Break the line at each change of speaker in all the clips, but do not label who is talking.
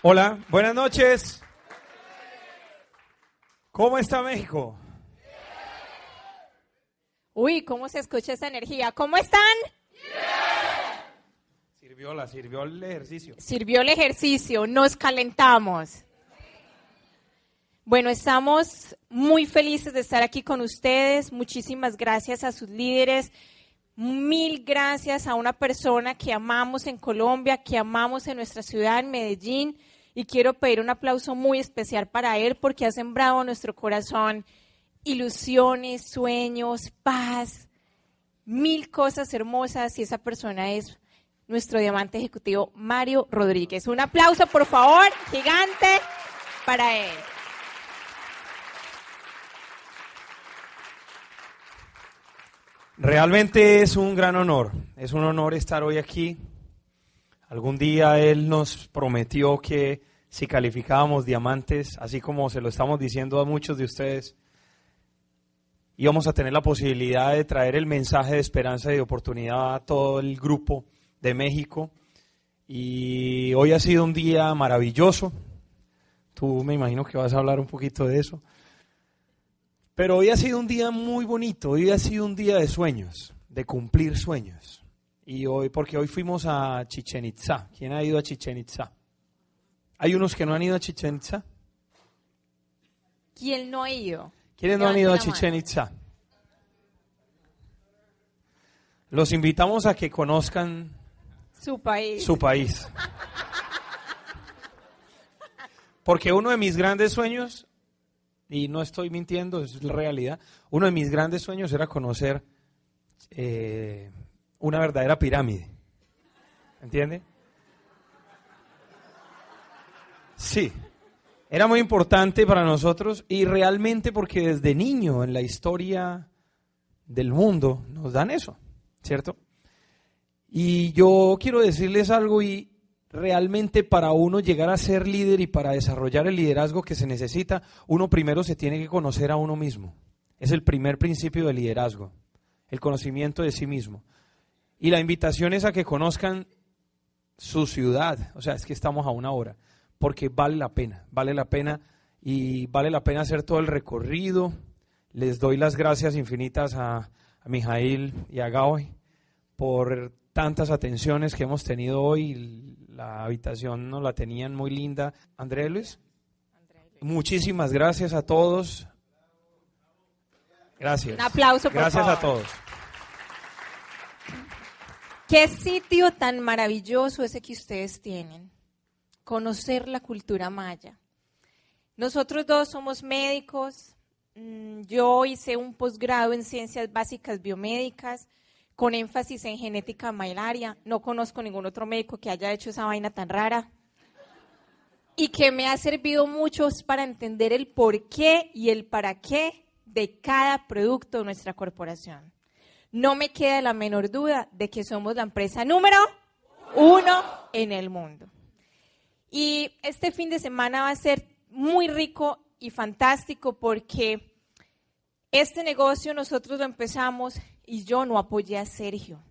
Hola, buenas noches. ¿Cómo está México?
Uy, ¿cómo se escucha esa energía? ¿Cómo están?
Sirvió la, sirvió el ejercicio.
Sirvió el ejercicio, nos calentamos. Bueno, estamos muy felices de estar aquí con ustedes. Muchísimas gracias a sus líderes. Mil gracias a una persona que amamos en Colombia, que amamos en nuestra ciudad, en Medellín. Y quiero pedir un aplauso muy especial para él porque ha sembrado nuestro corazón ilusiones, sueños, paz, mil cosas hermosas. Y esa persona es nuestro diamante ejecutivo, Mario Rodríguez. Un aplauso, por favor, gigante para él.
Realmente es un gran honor, es un honor estar hoy aquí. Algún día él nos prometió que si calificábamos diamantes, así como se lo estamos diciendo a muchos de ustedes, íbamos a tener la posibilidad de traer el mensaje de esperanza y de oportunidad a todo el grupo de México. Y hoy ha sido un día maravilloso. Tú me imagino que vas a hablar un poquito de eso. Pero hoy ha sido un día muy bonito, hoy ha sido un día de sueños, de cumplir sueños. Y hoy, porque hoy fuimos a Chichen Itza. ¿Quién ha ido a Chichen Itza? ¿Hay unos que no han ido a Chichen Itza?
¿Quién no ha ido?
¿Quiénes no han ido a Chichen Itza? Los invitamos a que conozcan
su país.
Su país. Porque uno de mis grandes sueños y no estoy mintiendo, es la realidad. Uno de mis grandes sueños era conocer eh, una verdadera pirámide. ¿Entiende? Sí, era muy importante para nosotros y realmente porque desde niño en la historia del mundo nos dan eso, ¿cierto? Y yo quiero decirles algo y realmente para uno llegar a ser líder y para desarrollar el liderazgo que se necesita, uno primero se tiene que conocer a uno mismo. Es el primer principio del liderazgo, el conocimiento de sí mismo. Y la invitación es a que conozcan su ciudad, o sea, es que estamos a una hora, porque vale la pena, vale la pena y vale la pena hacer todo el recorrido. Les doy las gracias infinitas a, a Mijail y a Gaoy por tantas atenciones que hemos tenido hoy. La habitación nos la tenían muy linda. André Luis. Muchísimas gracias a todos. Gracias.
Un aplauso, por
Gracias a todos.
Qué sitio tan maravilloso ese que ustedes tienen. Conocer la cultura maya. Nosotros dos somos médicos. Mm, yo hice un posgrado en ciencias básicas biomédicas con énfasis en genética malaria. No conozco ningún otro médico que haya hecho esa vaina tan rara. Y que me ha servido mucho para entender el por qué y el para qué de cada producto de nuestra corporación. No me queda la menor duda de que somos la empresa número uno en el mundo. Y este fin de semana va a ser muy rico y fantástico porque este negocio nosotros lo empezamos y yo no apoyé a Sergio.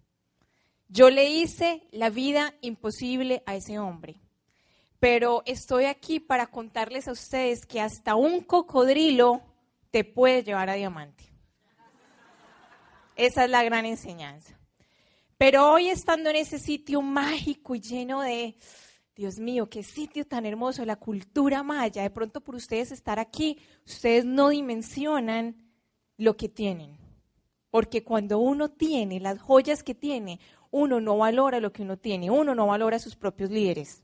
Yo le hice la vida imposible a ese hombre. Pero estoy aquí para contarles a ustedes que hasta un cocodrilo te puede llevar a diamante. Esa es la gran enseñanza. Pero hoy estando en ese sitio mágico y lleno de, Dios mío, qué sitio tan hermoso, la cultura maya, de pronto por ustedes estar aquí, ustedes no dimensionan lo que tienen. Porque cuando uno tiene las joyas que tiene, uno no valora lo que uno tiene, uno no valora a sus propios líderes.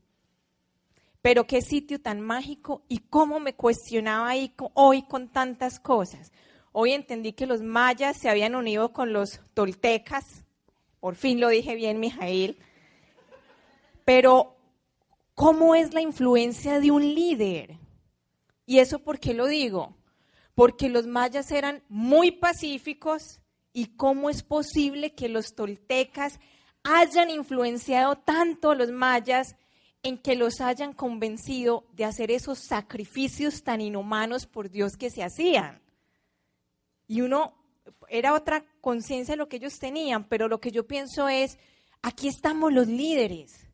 Pero qué sitio tan mágico y cómo me cuestionaba ahí hoy con tantas cosas. Hoy entendí que los mayas se habían unido con los toltecas. Por fin lo dije bien, Mijail. Pero, ¿cómo es la influencia de un líder? ¿Y eso por qué lo digo? Porque los mayas eran muy pacíficos, y cómo es posible que los toltecas hayan influenciado tanto a los mayas en que los hayan convencido de hacer esos sacrificios tan inhumanos por Dios que se hacían. Y uno, era otra conciencia lo que ellos tenían, pero lo que yo pienso es, aquí estamos los líderes.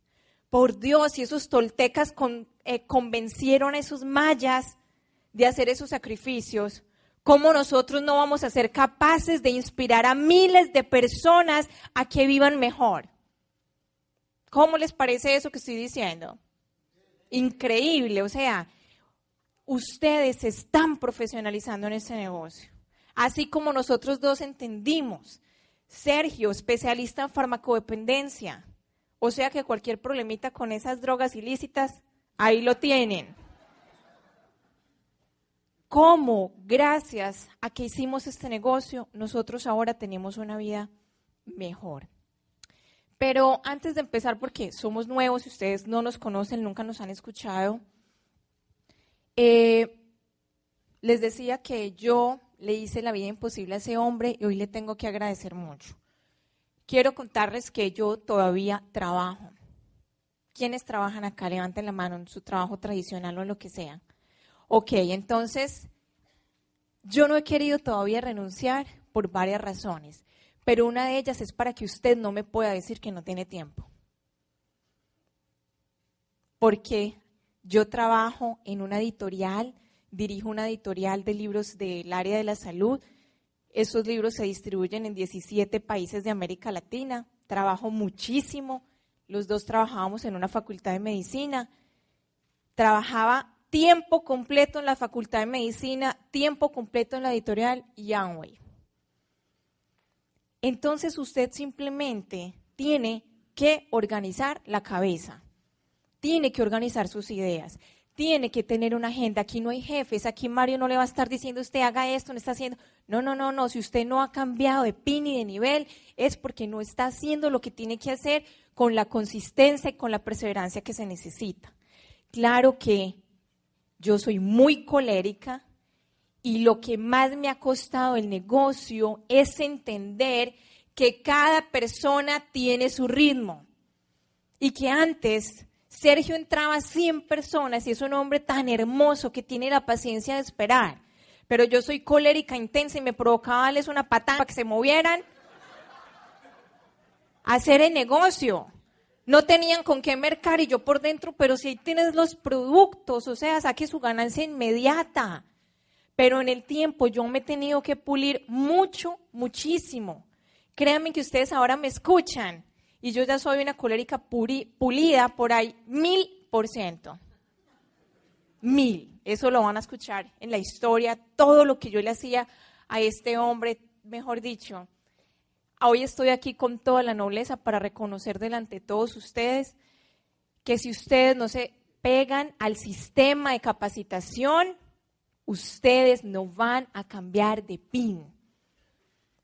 Por Dios, y esos toltecas eh, convencieron a esos mayas de hacer esos sacrificios, ¿cómo nosotros no vamos a ser capaces de inspirar a miles de personas a que vivan mejor? ¿Cómo les parece eso que estoy diciendo? Increíble, o sea, ustedes se están profesionalizando en este negocio. Así como nosotros dos entendimos. Sergio, especialista en farmacodependencia. O sea que cualquier problemita con esas drogas ilícitas, ahí lo tienen. ¿Cómo, gracias a que hicimos este negocio, nosotros ahora tenemos una vida mejor? Pero antes de empezar, porque somos nuevos y ustedes no nos conocen, nunca nos han escuchado, eh, les decía que yo le hice la vida imposible a ese hombre y hoy le tengo que agradecer mucho. Quiero contarles que yo todavía trabajo. ¿Quiénes trabajan acá? Levanten la mano en su trabajo tradicional o lo que sea. Ok, entonces yo no he querido todavía renunciar por varias razones pero una de ellas es para que usted no me pueda decir que no tiene tiempo. Porque yo trabajo en una editorial, dirijo una editorial de libros del área de la salud. Esos libros se distribuyen en 17 países de América Latina. Trabajo muchísimo. Los dos trabajábamos en una facultad de medicina. Trabajaba tiempo completo en la facultad de medicina, tiempo completo en la editorial y entonces usted simplemente tiene que organizar la cabeza, tiene que organizar sus ideas, tiene que tener una agenda. Aquí no hay jefes, aquí Mario no le va a estar diciendo usted haga esto, no está haciendo. No, no, no, no. Si usted no ha cambiado de pin y de nivel, es porque no está haciendo lo que tiene que hacer con la consistencia y con la perseverancia que se necesita. Claro que yo soy muy colérica, y lo que más me ha costado el negocio es entender que cada persona tiene su ritmo. Y que antes Sergio entraba a 100 personas y es un hombre tan hermoso que tiene la paciencia de esperar. Pero yo soy colérica intensa y me provocaba darles una patada para que se movieran. Hacer el negocio. No tenían con qué mercar y yo por dentro, pero si tienes los productos, o sea, saque su ganancia inmediata pero en el tiempo yo me he tenido que pulir mucho, muchísimo. Créanme que ustedes ahora me escuchan y yo ya soy una colérica pulida por ahí mil por ciento. Mil. Eso lo van a escuchar en la historia, todo lo que yo le hacía a este hombre, mejor dicho. Hoy estoy aquí con toda la nobleza para reconocer delante de todos ustedes que si ustedes no se pegan al sistema de capacitación, ustedes no van a cambiar de pin.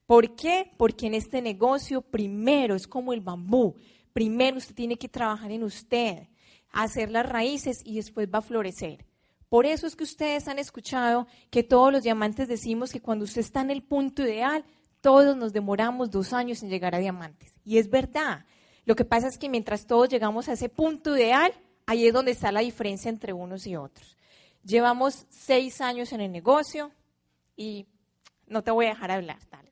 ¿Por qué? Porque en este negocio primero es como el bambú. Primero usted tiene que trabajar en usted, hacer las raíces y después va a florecer. Por eso es que ustedes han escuchado que todos los diamantes decimos que cuando usted está en el punto ideal, todos nos demoramos dos años en llegar a diamantes. Y es verdad. Lo que pasa es que mientras todos llegamos a ese punto ideal, ahí es donde está la diferencia entre unos y otros. Llevamos seis años en el negocio y no te voy a dejar hablar. Tal.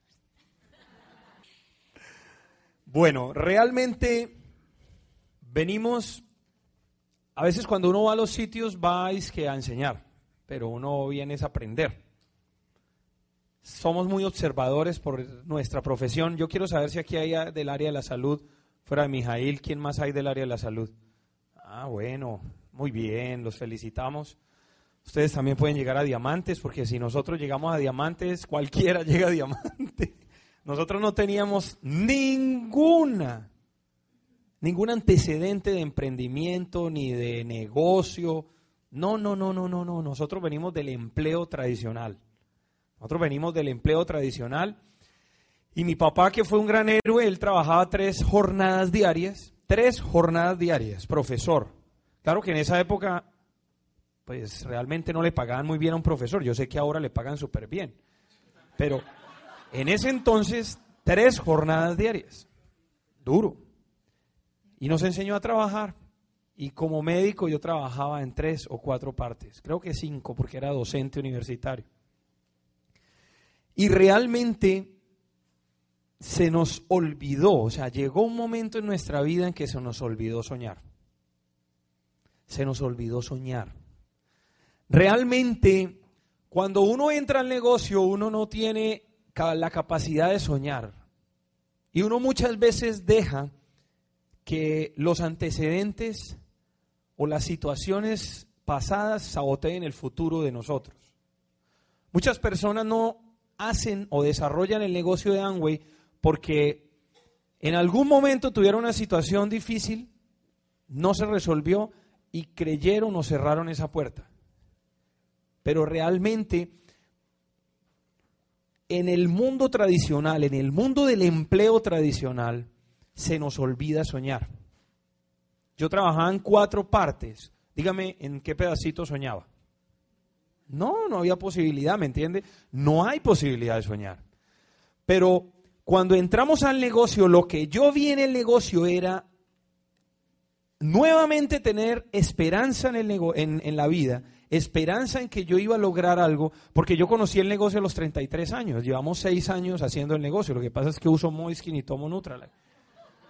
Bueno, realmente venimos, a veces cuando uno va a los sitios va que a enseñar, pero uno viene a aprender. Somos muy observadores por nuestra profesión. Yo quiero saber si aquí hay del área de la salud, fuera de Mijail, ¿quién más hay del área de la salud? Ah, bueno, muy bien, los felicitamos. Ustedes también pueden llegar a diamantes, porque si nosotros llegamos a diamantes, cualquiera llega a diamante. Nosotros no teníamos ninguna, ningún antecedente de emprendimiento ni de negocio. No, no, no, no, no, no. Nosotros venimos del empleo tradicional. Nosotros venimos del empleo tradicional. Y mi papá, que fue un gran héroe, él trabajaba tres jornadas diarias, tres jornadas diarias, profesor. Claro que en esa época pues realmente no le pagaban muy bien a un profesor. Yo sé que ahora le pagan súper bien. Pero en ese entonces, tres jornadas diarias. Duro. Y nos enseñó a trabajar. Y como médico yo trabajaba en tres o cuatro partes. Creo que cinco, porque era docente universitario. Y realmente se nos olvidó, o sea, llegó un momento en nuestra vida en que se nos olvidó soñar. se nos olvidó soñar. Realmente, cuando uno entra al negocio, uno no tiene la capacidad de soñar. Y uno muchas veces deja que los antecedentes o las situaciones pasadas saboteen el futuro de nosotros. Muchas personas no hacen o desarrollan el negocio de Amway porque en algún momento tuvieron una situación difícil, no se resolvió y creyeron o cerraron esa puerta. Pero realmente en el mundo tradicional, en el mundo del empleo tradicional, se nos olvida soñar. Yo trabajaba en cuatro partes. Dígame en qué pedacito soñaba. No, no había posibilidad, ¿me entiende? No hay posibilidad de soñar. Pero cuando entramos al negocio, lo que yo vi en el negocio era nuevamente tener esperanza en, el en, la vida, esperanza en que yo iba a lograr algo, porque yo conocí el negocio a los 33 años, llevamos 6 años haciendo el negocio, lo que pasa es que uso Moiskin y tomo Nutralite.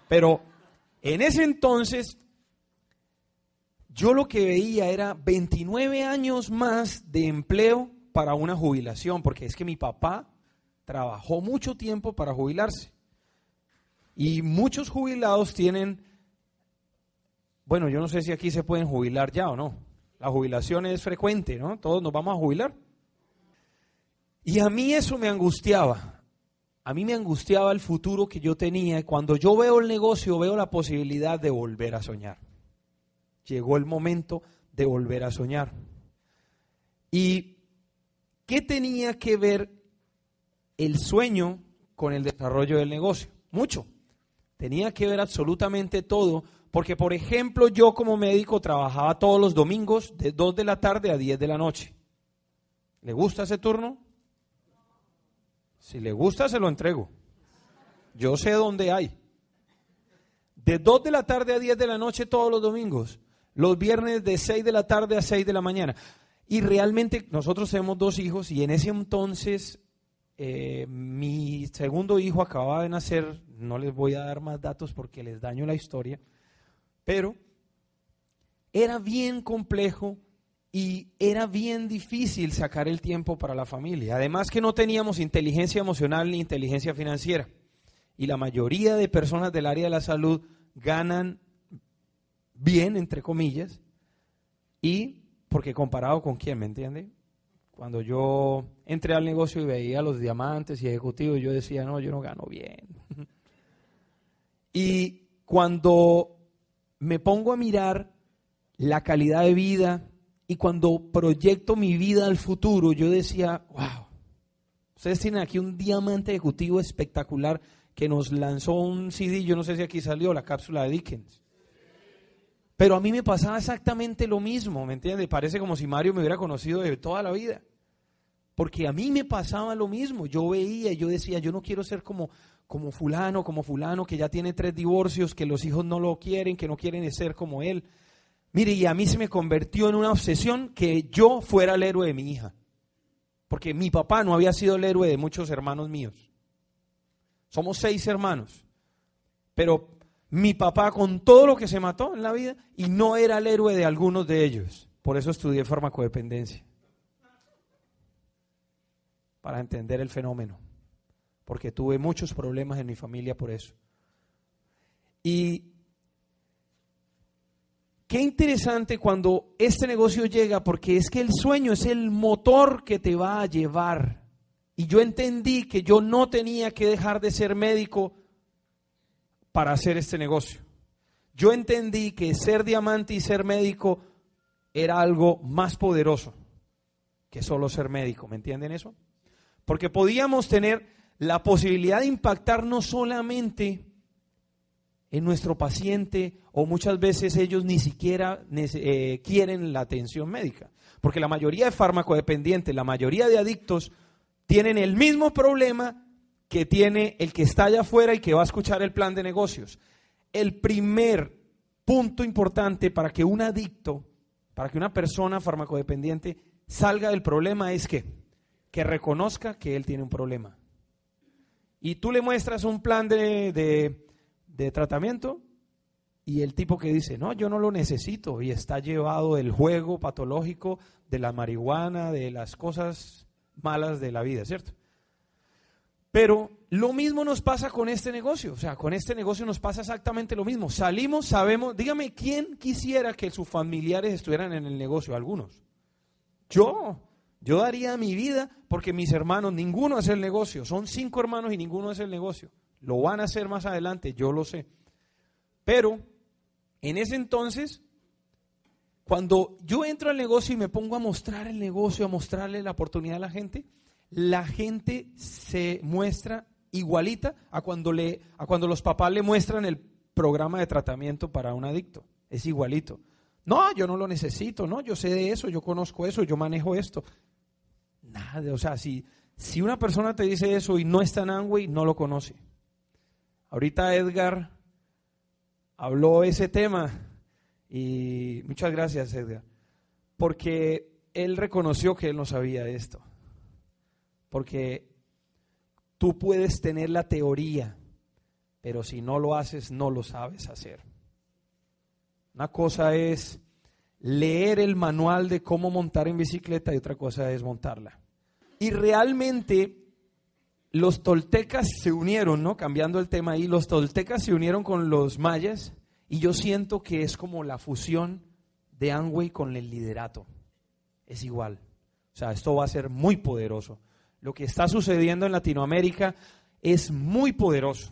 Pero en ese entonces yo lo que veía era 29 años más de empleo para una jubilación, porque es que mi papá trabajó mucho tiempo para jubilarse. Y muchos jubilados tienen, bueno, yo no sé si aquí se pueden jubilar ya o no. La jubilación es frecuente, ¿no? Todos nos vamos a jubilar. Y a mí eso me angustiaba. A mí me angustiaba el futuro que yo tenía. Cuando yo veo el negocio, veo la posibilidad de volver a soñar. Llegó el momento de volver a soñar. ¿Y qué tenía que ver el sueño con el desarrollo del negocio? Mucho. Tenía que ver absolutamente todo, porque por ejemplo yo como médico trabajaba todos los domingos de 2 de la tarde a 10 de la noche. ¿Le gusta ese turno? Si le gusta, se lo entrego. Yo sé dónde hay. De 2 de la tarde a 10 de la noche todos los domingos. Los viernes de 6 de la tarde a 6 de la mañana. Y realmente nosotros tenemos dos hijos y en ese entonces eh, mi segundo hijo acababa de nacer, no les voy a dar más datos porque les daño la historia, pero era bien complejo y era bien difícil sacar el tiempo para la familia. Además que no teníamos inteligencia emocional ni inteligencia financiera. Y la mayoría de personas del área de la salud ganan bien, entre comillas, y porque comparado con quién, ¿me entiende? Cuando yo entré al negocio y veía los diamantes y ejecutivos, yo decía, no, yo no gano bien. y cuando me pongo a mirar la calidad de vida y cuando proyecto mi vida al futuro, yo decía, wow, ustedes tienen aquí un diamante ejecutivo espectacular que nos lanzó un CD, yo no sé si aquí salió, la cápsula de Dickens. Pero a mí me pasaba exactamente lo mismo, ¿me entiendes? Parece como si Mario me hubiera conocido de toda la vida. Porque a mí me pasaba lo mismo. Yo veía y yo decía, yo no quiero ser como, como fulano, como fulano, que ya tiene tres divorcios, que los hijos no lo quieren, que no quieren ser como él. Mire, y a mí se me convirtió en una obsesión que yo fuera el héroe de mi hija. Porque mi papá no había sido el héroe de muchos hermanos míos. Somos seis hermanos. Pero mi papá con todo lo que se mató en la vida y no era el héroe de algunos de ellos. Por eso estudié farmacodependencia. Para entender el fenómeno. Porque tuve muchos problemas en mi familia por eso. Y qué interesante cuando este negocio llega, porque es que el sueño es el motor que te va a llevar. Y yo entendí que yo no tenía que dejar de ser médico para hacer este negocio. Yo entendí que ser diamante y ser médico era algo más poderoso que solo ser médico, ¿me entienden eso? Porque podíamos tener la posibilidad de impactar no solamente en nuestro paciente o muchas veces ellos ni siquiera eh, quieren la atención médica. Porque la mayoría de farmacodependientes, la mayoría de adictos tienen el mismo problema que tiene el que está allá afuera y que va a escuchar el plan de negocios. El primer punto importante para que un adicto, para que una persona farmacodependiente salga del problema es que, que reconozca que él tiene un problema. Y tú le muestras un plan de, de, de tratamiento y el tipo que dice, no, yo no lo necesito y está llevado del juego patológico, de la marihuana, de las cosas malas de la vida, ¿cierto? Pero lo mismo nos pasa con este negocio, o sea, con este negocio nos pasa exactamente lo mismo. Salimos, sabemos, dígame, ¿quién quisiera que sus familiares estuvieran en el negocio? Algunos. Yo, yo daría mi vida porque mis hermanos, ninguno hace el negocio, son cinco hermanos y ninguno hace el negocio. Lo van a hacer más adelante, yo lo sé. Pero en ese entonces, cuando yo entro al negocio y me pongo a mostrar el negocio, a mostrarle la oportunidad a la gente, la gente se muestra igualita a cuando, le, a cuando los papás le muestran el programa de tratamiento para un adicto. Es igualito. No, yo no lo necesito, no, yo sé de eso, yo conozco eso, yo manejo esto. Nada, o sea, si, si una persona te dice eso y no está en Amway, no lo conoce. Ahorita Edgar habló ese tema y muchas gracias Edgar, porque él reconoció que él no sabía esto, porque tú puedes tener la teoría, pero si no lo haces no lo sabes hacer. Una cosa es leer el manual de cómo montar en bicicleta y otra cosa es montarla. Y realmente los toltecas se unieron, ¿no? Cambiando el tema ahí, los toltecas se unieron con los mayas y yo siento que es como la fusión de Amway con el liderato. Es igual. O sea, esto va a ser muy poderoso. Lo que está sucediendo en Latinoamérica es muy poderoso,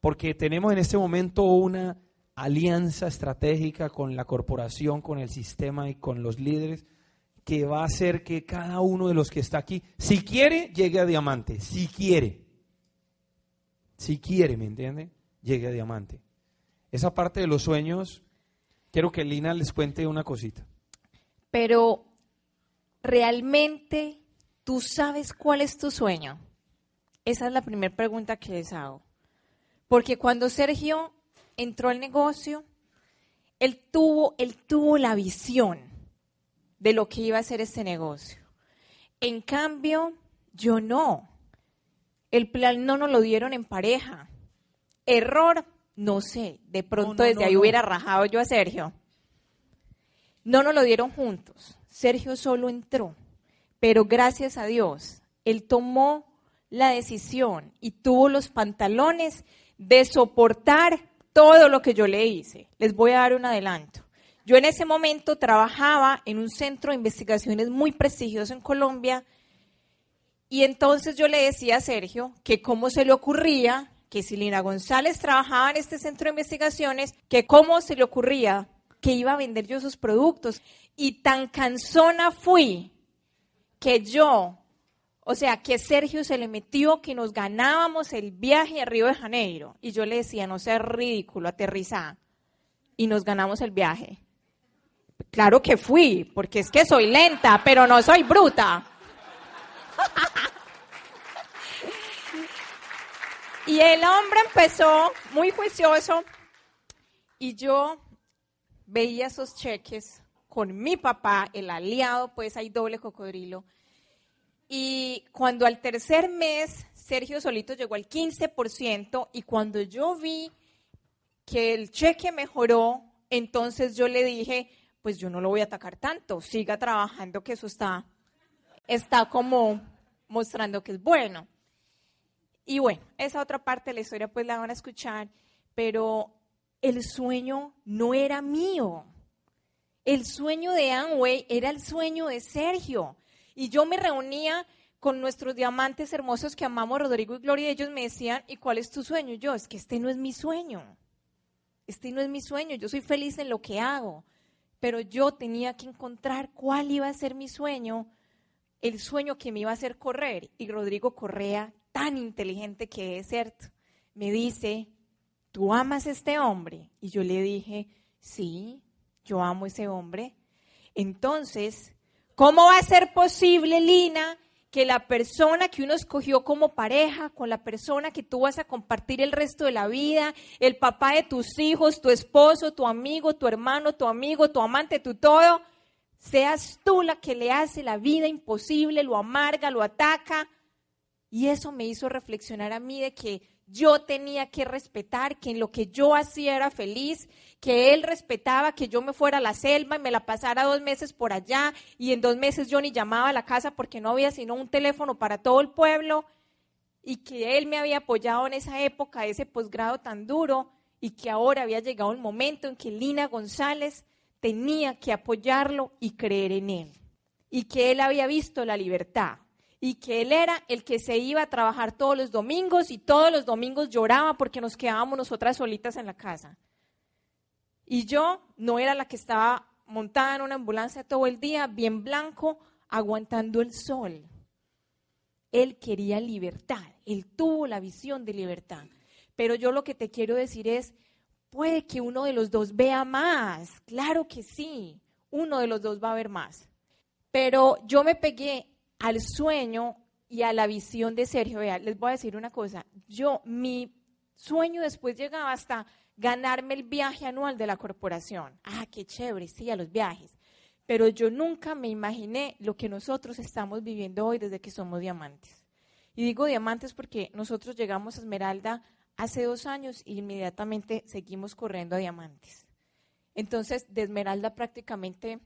porque tenemos en este momento una alianza estratégica con la corporación, con el sistema y con los líderes que va a hacer que cada uno de los que está aquí, si quiere, llegue a diamante, si quiere. Si quiere, ¿me entiende? Llegue a diamante. Esa parte de los sueños, quiero que Lina les cuente una cosita.
Pero, ¿realmente tú sabes cuál es tu sueño? Esa es la primera pregunta que les hago. Porque cuando Sergio entró al negocio, él tuvo, él tuvo la visión de lo que iba a ser este negocio. En cambio, yo no. El plan no nos lo dieron en pareja. Error, no sé. De pronto desde ahí hubiera rajado yo a Sergio. No nos lo dieron juntos. Sergio solo entró. Pero gracias a Dios, él tomó la decisión y tuvo los pantalones de soportar todo lo que yo le hice. Les voy a dar un adelanto. Yo en ese momento trabajaba en un centro de investigaciones muy prestigioso en Colombia y entonces yo le decía a Sergio que cómo se le ocurría que si Lina González trabajaba en este centro de investigaciones, que cómo se le ocurría que iba a vender yo sus productos. Y tan cansona fui que yo, o sea, que Sergio se le metió que nos ganábamos el viaje a Río de Janeiro. Y yo le decía, no seas ridículo, aterriza. Y nos ganamos el viaje. Claro que fui, porque es que soy lenta, pero no soy bruta. y el hombre empezó muy juicioso y yo veía esos cheques con mi papá, el aliado, pues hay doble cocodrilo. Y cuando al tercer mes Sergio Solito llegó al 15% y cuando yo vi que el cheque mejoró, entonces yo le dije, pues yo no lo voy a atacar tanto, siga trabajando que eso está, está como mostrando que es bueno. Y bueno, esa otra parte de la historia pues la van a escuchar, pero el sueño no era mío. El sueño de Amway era el sueño de Sergio. Y yo me reunía con nuestros diamantes hermosos que amamos, Rodrigo y Gloria, y ellos me decían, ¿y cuál es tu sueño? Yo, es que este no es mi sueño. Este no es mi sueño. Yo soy feliz en lo que hago pero yo tenía que encontrar cuál iba a ser mi sueño, el sueño que me iba a hacer correr. Y Rodrigo Correa, tan inteligente que es, ¿cierto? Me dice, ¿tú amas a este hombre? Y yo le dije, sí, yo amo ese hombre. Entonces, ¿cómo va a ser posible, Lina, que la persona que uno escogió como pareja, con la persona que tú vas a compartir el resto de la vida, el papá de tus hijos, tu esposo, tu amigo, tu hermano, tu amigo, tu amante, tu todo, seas tú la que le hace la vida imposible, lo amarga, lo ataca. Y eso me hizo reflexionar a mí de que yo tenía que respetar, que en lo que yo hacía era feliz, que él respetaba que yo me fuera a la selva y me la pasara dos meses por allá y en dos meses yo ni llamaba a la casa porque no había sino un teléfono para todo el pueblo y que él me había apoyado en esa época, ese posgrado tan duro y que ahora había llegado el momento en que Lina González tenía que apoyarlo y creer en él y que él había visto la libertad y que él era el que se iba a trabajar todos los domingos y todos los domingos lloraba porque nos quedábamos nosotras solitas en la casa. Y yo no era la que estaba montada en una ambulancia todo el día, bien blanco, aguantando el sol. Él quería libertad, él tuvo la visión de libertad. Pero yo lo que te quiero decir es, puede que uno de los dos vea más, claro que sí, uno de los dos va a ver más. Pero yo me pegué al sueño y a la visión de Sergio. Vea, les voy a decir una cosa. Yo, mi sueño después llegaba hasta ganarme el viaje anual de la corporación. Ah, qué chévere, sí, a los viajes. Pero yo nunca me imaginé lo que nosotros estamos viviendo hoy desde que somos diamantes. Y digo diamantes porque nosotros llegamos a Esmeralda hace dos años y inmediatamente seguimos corriendo a diamantes. Entonces, de Esmeralda prácticamente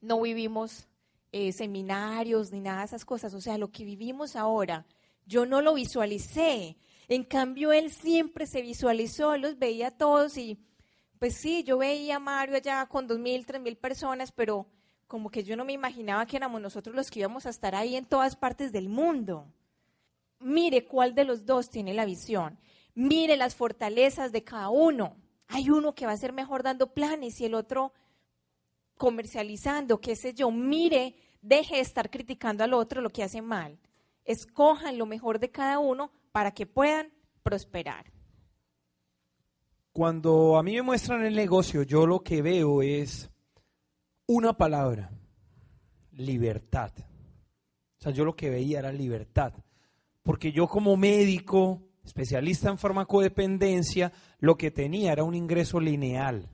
no vivimos eh, seminarios ni nada de esas cosas. O sea, lo que vivimos ahora, yo no lo visualicé. En cambio, él siempre se visualizó, los veía todos y pues sí, yo veía a Mario allá con dos mil, tres mil personas, pero como que yo no me imaginaba que éramos nosotros los que íbamos a estar ahí en todas partes del mundo. Mire cuál de los dos tiene la visión. Mire las fortalezas de cada uno. Hay uno que va a ser mejor dando planes y el otro comercializando, qué sé yo, mire, deje de estar criticando al otro lo que hace mal. Escojan lo mejor de cada uno para que puedan prosperar.
Cuando a mí me muestran el negocio, yo lo que veo es una palabra, libertad. O sea, yo lo que veía era libertad. Porque yo como médico, especialista en farmacodependencia, lo que tenía era un ingreso lineal.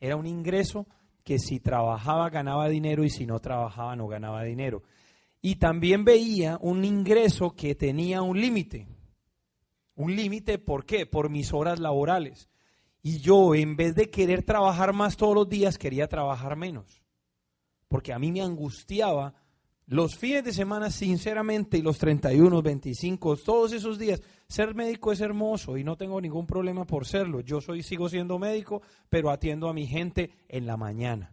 Era un ingreso que si trabajaba ganaba dinero y si no trabajaba no ganaba dinero. Y también veía un ingreso que tenía un límite. Un límite, ¿por qué? Por mis horas laborales. Y yo, en vez de querer trabajar más todos los días, quería trabajar menos. Porque a mí me angustiaba los fines de semana, sinceramente, y los 31, 25, todos esos días, ser médico es hermoso y no tengo ningún problema por serlo. Yo soy, sigo siendo médico, pero atiendo a mi gente en la mañana.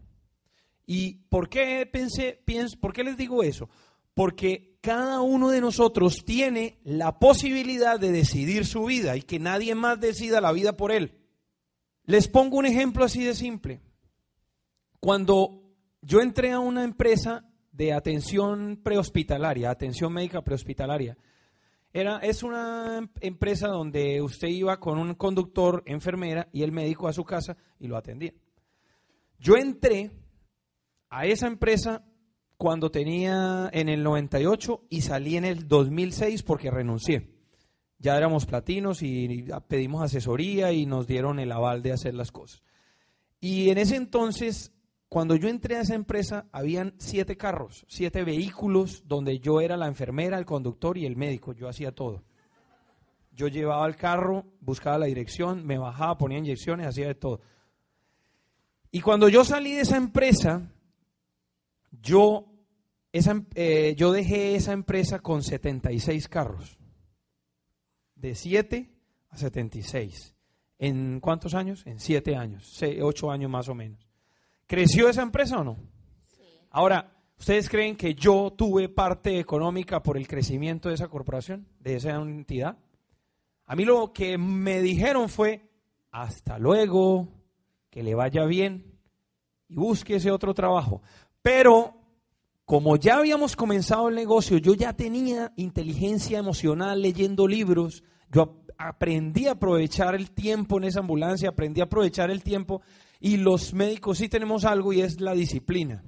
¿Y por qué pensé, pienso, por qué les digo eso? Porque cada uno de nosotros tiene la posibilidad de decidir su vida y que nadie más decida la vida por él. Les pongo un ejemplo así de simple. Cuando yo entré a una empresa de atención prehospitalaria, atención médica prehospitalaria. Era, es una empresa donde usted iba con un conductor, enfermera y el médico a su casa y lo atendía. Yo entré a esa empresa cuando tenía en el 98 y salí en el 2006 porque renuncié. Ya éramos platinos y pedimos asesoría y nos dieron el aval de hacer las cosas. Y en ese entonces cuando yo entré a esa empresa, habían siete carros, siete vehículos, donde yo era la enfermera, el conductor y el médico. Yo hacía todo. Yo llevaba el carro, buscaba la dirección, me bajaba, ponía inyecciones, hacía de todo. Y cuando yo salí de esa empresa, yo, esa, eh, yo dejé esa empresa con 76 carros. De 7 a 76. ¿En cuántos años? En 7 años, 8 años más o menos. ¿Creció esa empresa o no? Ahora, ¿ustedes creen que yo tuve parte económica por el crecimiento de esa corporación, de esa entidad? A mí lo que me dijeron fue, hasta luego, que le vaya bien y busque ese otro trabajo. Pero como ya habíamos comenzado el negocio, yo ya tenía inteligencia emocional leyendo libros, yo aprendí a aprovechar el tiempo en esa ambulancia, aprendí a aprovechar el tiempo y los médicos sí tenemos algo y es la disciplina.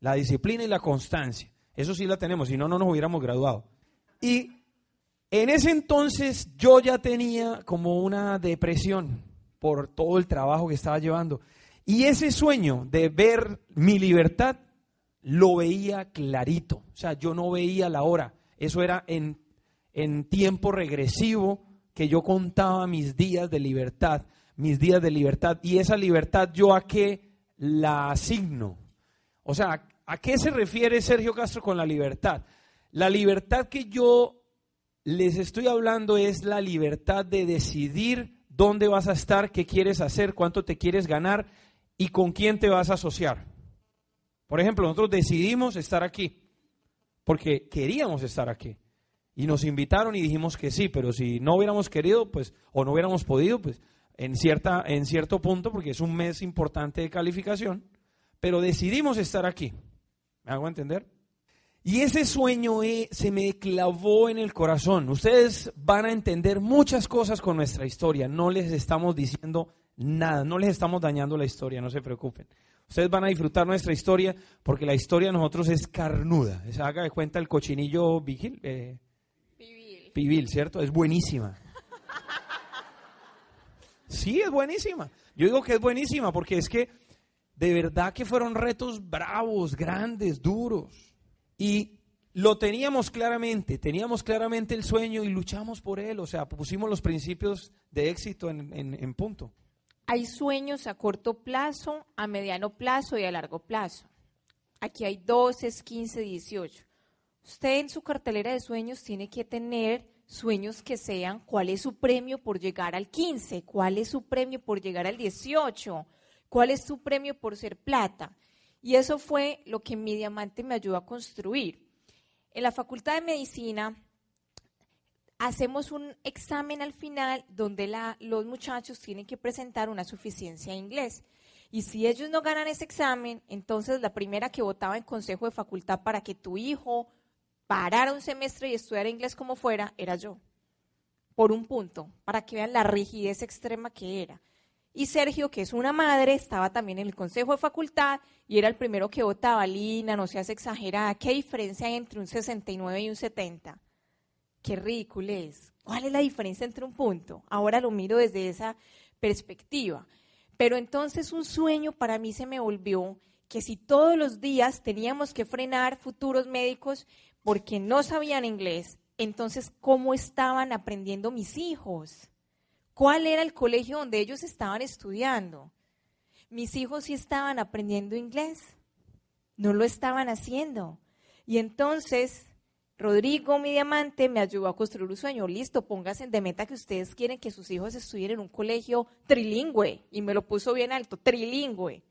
La disciplina y la constancia. Eso sí la tenemos, si no, no nos hubiéramos graduado. Y en ese entonces yo ya tenía como una depresión por todo el trabajo que estaba llevando. Y ese sueño de ver mi libertad lo veía clarito. O sea, yo no veía la hora. Eso era en, en tiempo regresivo que yo contaba mis días de libertad, mis días de libertad. Y esa libertad yo a qué la asigno. O sea, ¿a qué se refiere Sergio Castro con la libertad? La libertad que yo les estoy hablando es la libertad de decidir dónde vas a estar, qué quieres hacer, cuánto te quieres ganar y con quién te vas a asociar. Por ejemplo, nosotros decidimos estar aquí porque queríamos estar aquí. Y nos invitaron y dijimos que sí, pero si no hubiéramos querido, pues, o no hubiéramos podido, pues, en, cierta, en cierto punto, porque es un mes importante de calificación, pero decidimos estar aquí. ¿Me hago entender? Y ese sueño eh, se me clavó en el corazón. Ustedes van a entender muchas cosas con nuestra historia. No les estamos diciendo nada, no les estamos dañando la historia, no se preocupen. Ustedes van a disfrutar nuestra historia porque la historia de nosotros es carnuda. Se haga de cuenta el cochinillo vigil, eh, pibil. ¿cierto? Es buenísima. Sí, es buenísima. Yo digo que es buenísima porque es que de verdad que fueron retos bravos, grandes, duros. Y lo teníamos claramente, teníamos claramente el sueño y luchamos por él, o sea, pusimos los principios de éxito en, en punto.
Hay sueños a corto plazo, a mediano plazo y a largo plazo. Aquí hay 12, 15, 18. Usted en su cartelera de sueños tiene que tener sueños que sean cuál es su premio por llegar al 15, cuál es su premio por llegar al 18, cuál es su premio por ser plata. Y eso fue lo que mi diamante me ayudó a construir. En la Facultad de Medicina hacemos un examen al final donde los muchachos tienen que presentar una suficiencia en inglés. Y si ellos no ganan ese examen, entonces la primera que votaba en consejo de facultad para que tu hijo parara un semestre y estudiara inglés como fuera, era yo. Por un punto, para que vean la rigidez extrema que era. Y Sergio, que es una madre, estaba también en el consejo de facultad y era el primero que votaba. Lina, no seas exagerada. ¿Qué diferencia hay entre un 69 y un 70? Qué ridículo es. ¿Cuál es la diferencia entre un punto? Ahora lo miro desde esa perspectiva. Pero entonces un sueño para mí se me volvió que si todos los días teníamos que frenar futuros médicos porque no sabían inglés, entonces ¿cómo estaban aprendiendo mis hijos? ¿Cuál era el colegio donde ellos estaban estudiando? Mis hijos sí estaban aprendiendo inglés, no lo estaban haciendo. Y entonces Rodrigo, mi diamante, me ayudó a construir un sueño. Listo, pónganse de meta que ustedes quieren que sus hijos estudien en un colegio trilingüe. Y me lo puso bien alto, trilingüe.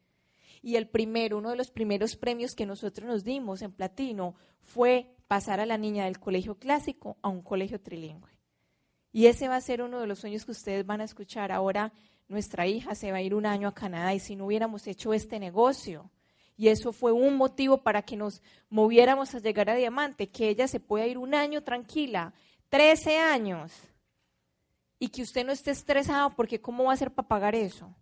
Y el primero, uno de los primeros premios que nosotros nos dimos en platino fue pasar a la niña del colegio clásico a un colegio trilingüe. Y ese va a ser uno de los sueños que ustedes van a escuchar. Ahora nuestra hija se va a ir un año a Canadá y si no hubiéramos hecho este negocio, y eso fue un motivo para que nos moviéramos a llegar a Diamante, que ella se pueda ir un año tranquila, 13 años, y que usted no esté estresado porque ¿cómo va a ser para pagar eso?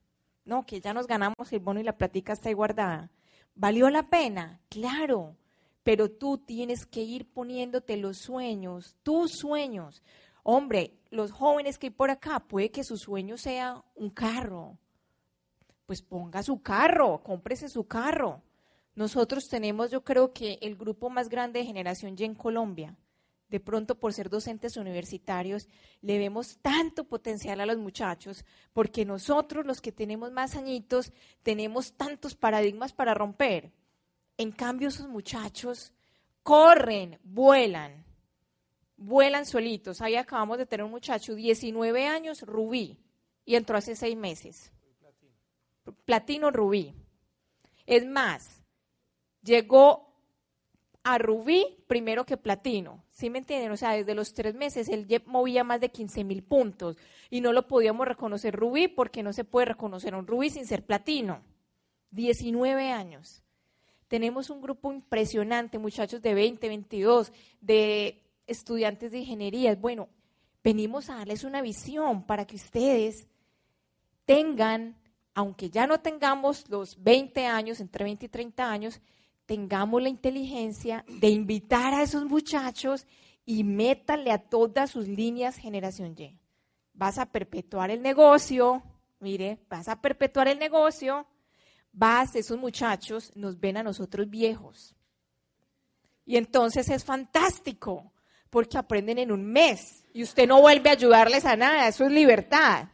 No, que ya nos ganamos el bono y la plática está ahí guardada. ¿Valió la pena? Claro, pero tú tienes que ir poniéndote los sueños, tus sueños. Hombre, los jóvenes que hay por acá, puede que su sueño sea un carro. Pues ponga su carro, cómprese su carro. Nosotros tenemos, yo creo que el grupo más grande de generación Y en Colombia. De pronto, por ser docentes universitarios, le vemos tanto potencial a los muchachos, porque nosotros, los que tenemos más añitos, tenemos tantos paradigmas para romper. En cambio, esos muchachos corren, vuelan, vuelan solitos. Ahí acabamos de tener un muchacho, 19 años, Rubí, y entró hace seis meses. Platino Rubí. Es más, llegó a Rubí primero que Platino. ¿Sí me entienden? O sea, desde los tres meses él movía más de 15 mil puntos y no lo podíamos reconocer Rubí porque no se puede reconocer un Rubí sin ser Platino. 19 años. Tenemos un grupo impresionante, muchachos de 20, 22, de estudiantes de ingeniería. Bueno, venimos a darles una visión para que ustedes tengan, aunque ya no tengamos los 20 años, entre 20 y 30 años, tengamos la inteligencia de invitar a esos muchachos y métale a todas sus líneas generación Y. Vas a perpetuar el negocio, mire, vas a perpetuar el negocio, vas, esos muchachos nos ven a nosotros viejos. Y entonces es fantástico, porque aprenden en un mes. y usted no vuelve a ayudarles a nada, eso es libertad.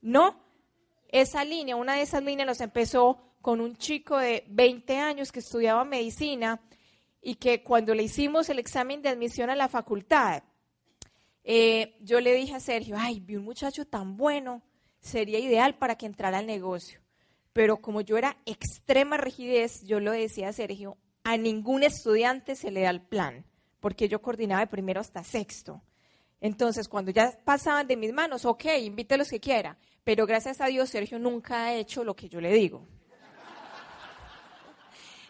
No, esa línea, una de esas líneas nos empezó con un chico de 20 años que estudiaba medicina y que cuando le hicimos el examen de admisión a la facultad, eh, yo le dije a Sergio, ay, vi un muchacho tan bueno, sería ideal para que entrara al negocio. Pero como yo era extrema rigidez, yo lo decía a Sergio, a ningún estudiante se le da el plan, porque yo coordinaba de primero hasta sexto. Entonces, cuando ya pasaban de mis manos, ok, invite a los que quiera, pero gracias a Dios Sergio nunca ha hecho lo que yo le digo.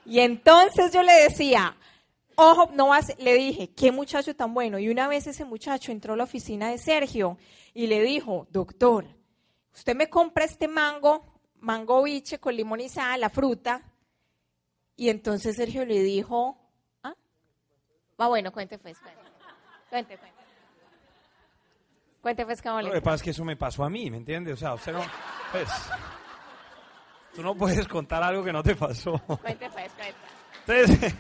Y entonces yo le decía, ojo, no vas, le dije, qué muchacho tan bueno. Y una vez ese muchacho entró a la oficina de Sergio y le dijo, doctor, usted me compra este mango, mango biche con limón y sal, la fruta. Y entonces Sergio le dijo, ¿ah? Va bueno, cuente pues, cuente, cuente, cuente. Cuente pues cómo le
Lo que pasa es que eso me pasó a mí, ¿me entiendes? O sea, usted no, pues, tú no puedes contar algo que no te pasó.
Cuente pues, cuente.
Entonces,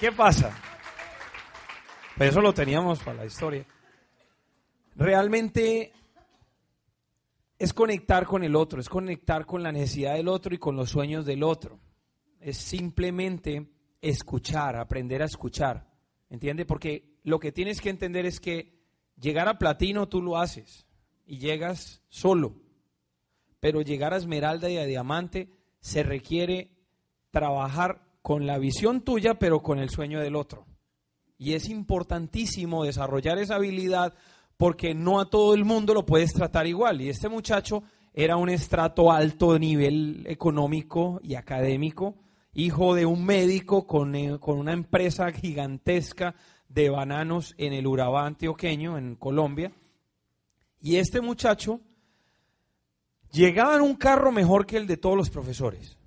¿qué pasa? Pues eso lo teníamos para la historia. Realmente es conectar con el otro, es conectar con la necesidad del otro y con los sueños del otro. Es simplemente escuchar, aprender a escuchar. ¿Entiende? Porque lo que tienes que entender es que llegar a platino tú lo haces y llegas solo. Pero llegar a esmeralda y a diamante se requiere trabajar con la visión tuya, pero con el sueño del otro. Y es importantísimo desarrollar esa habilidad porque no a todo el mundo lo puedes tratar igual. Y este muchacho era un estrato alto de nivel económico y académico, hijo de un médico con, eh, con una empresa gigantesca de bananos en el Urabá antioqueño, en Colombia. Y este muchacho llegaba en un carro mejor que el de todos los profesores.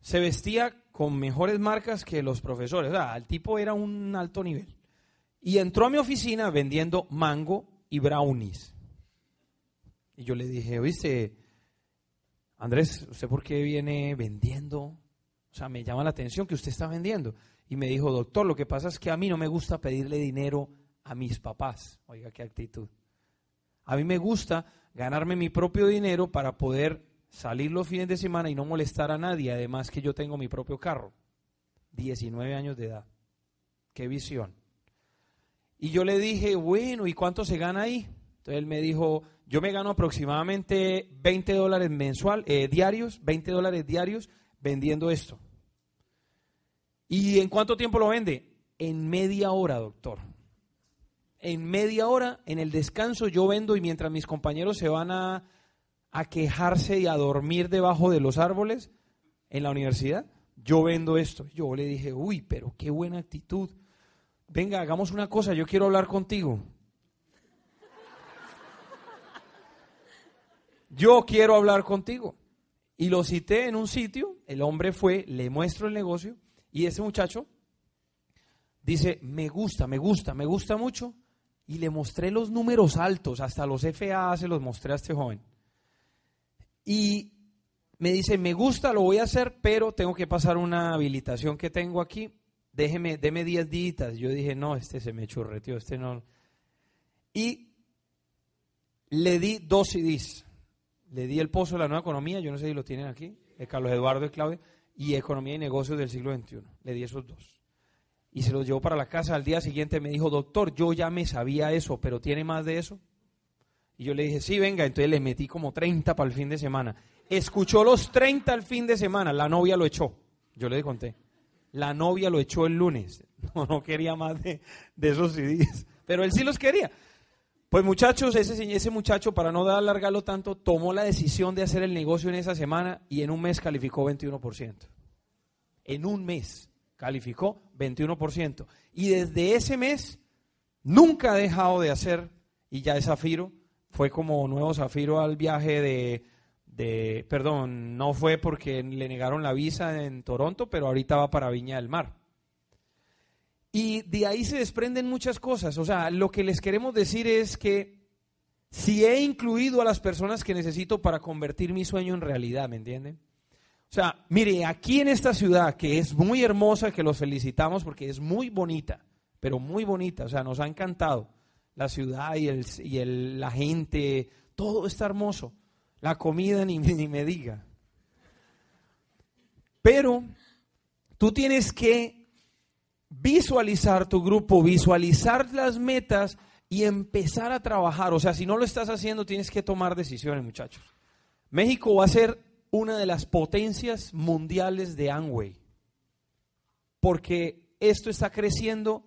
Se vestía con mejores marcas que los profesores. O sea, el tipo era un alto nivel. Y entró a mi oficina vendiendo mango y brownies. Y yo le dije, oíste, Andrés, ¿usted por qué viene vendiendo? O sea, me llama la atención que usted está vendiendo. Y me dijo, doctor, lo que pasa es que a mí no me gusta pedirle dinero a mis papás. Oiga, qué actitud. A mí me gusta ganarme mi propio dinero para poder salir los fines de semana y no molestar a nadie. Además que yo tengo mi propio carro. 19 años de edad. Qué visión. Y yo le dije, bueno, ¿y cuánto se gana ahí? Entonces él me dijo, yo me gano aproximadamente 20 dólares mensual, eh, diarios, 20 dólares diarios vendiendo esto. ¿Y en cuánto tiempo lo vende? En media hora, doctor. En media hora, en el descanso, yo vendo y mientras mis compañeros se van a, a quejarse y a dormir debajo de los árboles en la universidad, yo vendo esto. Yo le dije, uy, pero qué buena actitud venga, hagamos una cosa, yo quiero hablar contigo. Yo quiero hablar contigo. Y lo cité en un sitio, el hombre fue, le muestro el negocio y ese muchacho dice, me gusta, me gusta, me gusta mucho. Y le mostré los números altos, hasta los FA se los mostré a este joven. Y me dice, me gusta, lo voy a hacer, pero tengo que pasar una habilitación que tengo aquí déjeme, deme 10 días. Yo dije, no, este se me churreteó, este no. Y le di dos CDs. Le di el pozo de la nueva economía, yo no sé si lo tienen aquí, de Carlos Eduardo y Claudia, y Economía y Negocios del siglo XXI. Le di esos dos. Y se los llevó para la casa. Al día siguiente me dijo, doctor, yo ya me sabía eso, pero ¿tiene más de eso? Y yo le dije, sí, venga. Entonces le metí como 30 para el fin de semana. Escuchó los 30 al fin de semana. La novia lo echó. Yo le conté. La novia lo echó el lunes. No, quería más de, esos CDs. Pero él sí los quería. Pues muchachos, ese, ese muchacho, para no alargarlo tanto, tomó la decisión de hacer el negocio en esa semana y en un mes calificó 21%. En un mes calificó 21%. Y desde ese mes nunca ha dejado de hacer, y ya es Zafiro, fue como nuevo Zafiro al viaje de perdón, no fue porque le negaron la visa en Toronto, pero ahorita va para Viña del Mar. Y de ahí se desprenden muchas cosas. O sea, lo que les queremos decir es que si he incluido a las personas que necesito para convertir mi sueño en realidad, ¿me entienden? O sea, mire, aquí en esta ciudad, que es muy hermosa, que los felicitamos porque es muy bonita, pero muy bonita, o sea, nos ha encantado. la ciudad y, el, y el, la gente, todo está hermoso. La comida ni, ni me diga. Pero tú tienes que visualizar tu grupo, visualizar las metas y empezar a trabajar. O sea, si no lo estás haciendo, tienes que tomar decisiones, muchachos. México va a ser una de las potencias mundiales de Amway, porque esto está creciendo